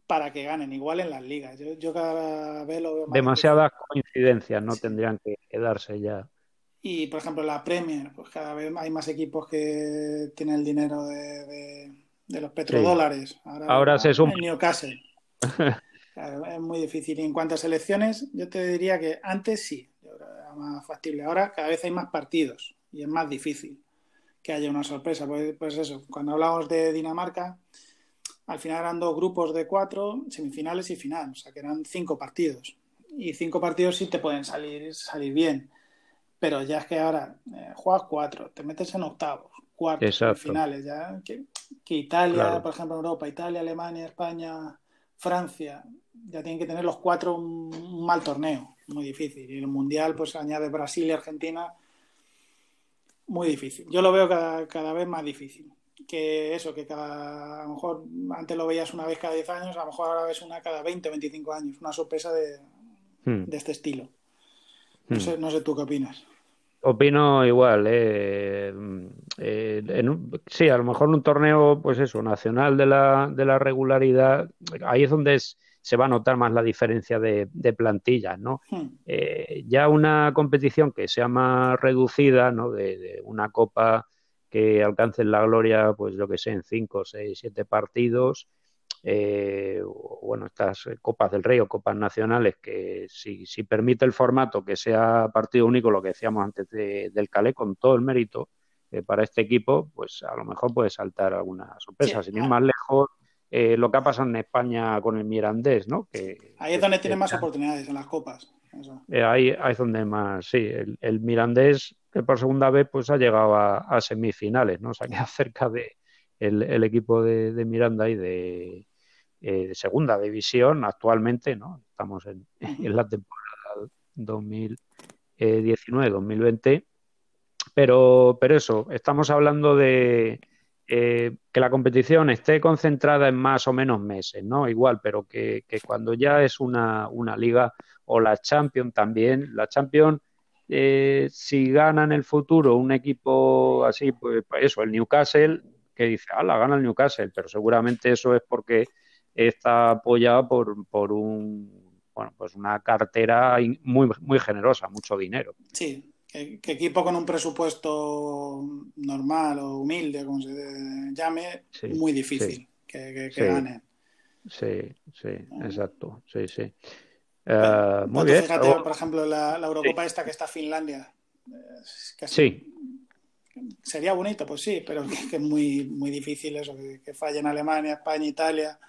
para que ganen, igual en las ligas. Yo, cada vez lo veo más Demasiadas coincidencias no tendrían que quedarse ya. Y, por ejemplo, la Premier, pues cada vez hay más equipos que tienen el dinero de, los petrodólares. Ahora, Ahora se suma. Newcastle. Claro, es muy difícil. Y en cuanto a selecciones, yo te diría que antes sí, era más factible. Ahora cada vez hay más partidos y es más difícil que haya una sorpresa. Pues, pues eso, cuando hablamos de Dinamarca, al final eran dos grupos de cuatro, semifinales y final, o sea que eran cinco partidos. Y cinco partidos sí te pueden salir, salir bien. Pero ya es que ahora eh, juegas cuatro, te metes en octavos, cuartos, finales, ya que, Italia, por ejemplo, Europa, Italia, Alemania, España, Francia, ya tienen que tener los cuatro un, mal torneo, muy difícil. Y el Mundial, pues añade Brasil y Argentina, muy difícil. Yo lo veo cada, vez más difícil. Que eso, que cada, a lo mejor antes lo veías una vez cada 10 años, a lo mejor ahora ves una cada 20 o 25 años, una sorpresa de, hmm. de este estilo. No, hmm. sé, no sé tú qué opinas. Opino igual. Eh, eh sí, a lo mejor un torneo, pues eso, nacional de la, de la regularidad, ahí es donde es, se va a notar más la diferencia de, plantillas, ¿no? Hmm. Eh, ya una competición que sea más reducida, ¿no? De, una copa que alcance la gloria, pues yo que sé, en cinco, seis, siete partidos, eh, bueno, estas copas del rey o copas nacionales, que si, si, permite el formato que sea partido único, lo que decíamos antes del Calé, con todo el mérito eh, para este equipo, pues a lo mejor puede saltar alguna sorpresa. Sin ir más lejos, eh, lo que ha pasado en España con el Mirandés, ¿no? Que, ahí es donde tiene más oportunidades, en las copas. Eh, ahí, es donde más, sí, el, Mirandés, que por segunda vez pues ha llegado a, semifinales, ¿no? O sea, queda cerca de el, equipo de, Miranda y eh, de, segunda división actualmente, ¿no? Estamos en, en la temporada 2019-2020. Pero, pero eso, estamos hablando de, eh, que la competición esté concentrada en más o menos meses, ¿no? Igual, pero que, cuando ya es una, liga o la Champions también, la Champions, eh, si gana en el futuro un equipo así, pues, pues eso, el Newcastle, que dice, ah, la gana el Newcastle, pero seguramente eso es porque está apoyado por, por un, bueno, pues una cartera muy, muy generosa, mucho dinero. Sí, que, equipo con un presupuesto normal o humilde, como se llame, muy difícil que, gane. Sí, sí, exacto. Sí, sí. Uh, muy bien. Fíjate, por ejemplo, la, Eurocopa esta que está Finlandia. sí. Sería bonito, pues sí, pero que es muy, muy difícil eso, que, fallen Alemania, España, Italia.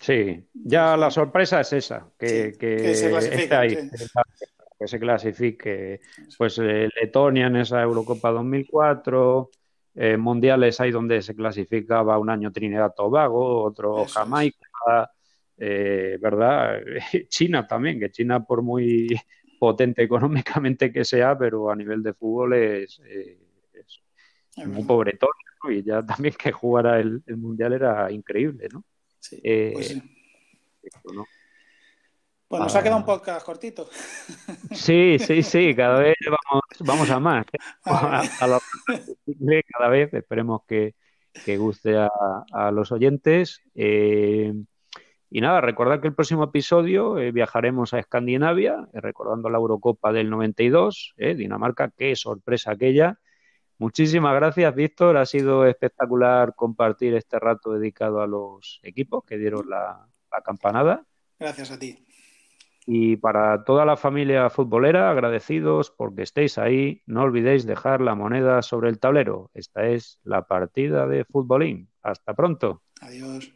Sí, ya la sorpresa es esa, que, que, se clasifica ahí que se clasifique pues eh, Letonia en esa Eurocopa 2004, eh, mundiales ahí donde se clasificaba un año Trinidad Tobago, otro Jamaica, eh, ¿verdad? China también, que China por muy potente económicamente que sea, pero a nivel de fútbol es, muy pobretón, Y ya también que jugara el, mundial era increíble, ¿no? Sí, pues ¿no? Pues nos ha quedado un ah. podcast cortito. Sí, sí, sí, cada vez vamos, vamos a más. ¿eh? cada vez esperemos que, guste a, los oyentes. Eh, Y nada, recordad que el próximo episodio eh, viajaremos a Escandinavia, recordando la Eurocopa del 92, eh, Dinamarca, qué sorpresa aquella. Muchísimas gracias, Víctor. Ha sido espectacular compartir este rato dedicado a los equipos que dieron la, la campanada. Gracias a ti. Y para toda la familia futbolera, agradecidos porque estéis ahí. No olvidéis dejar la moneda sobre el tablero. Esta es la partida de futbolín. Hasta pronto. Adiós.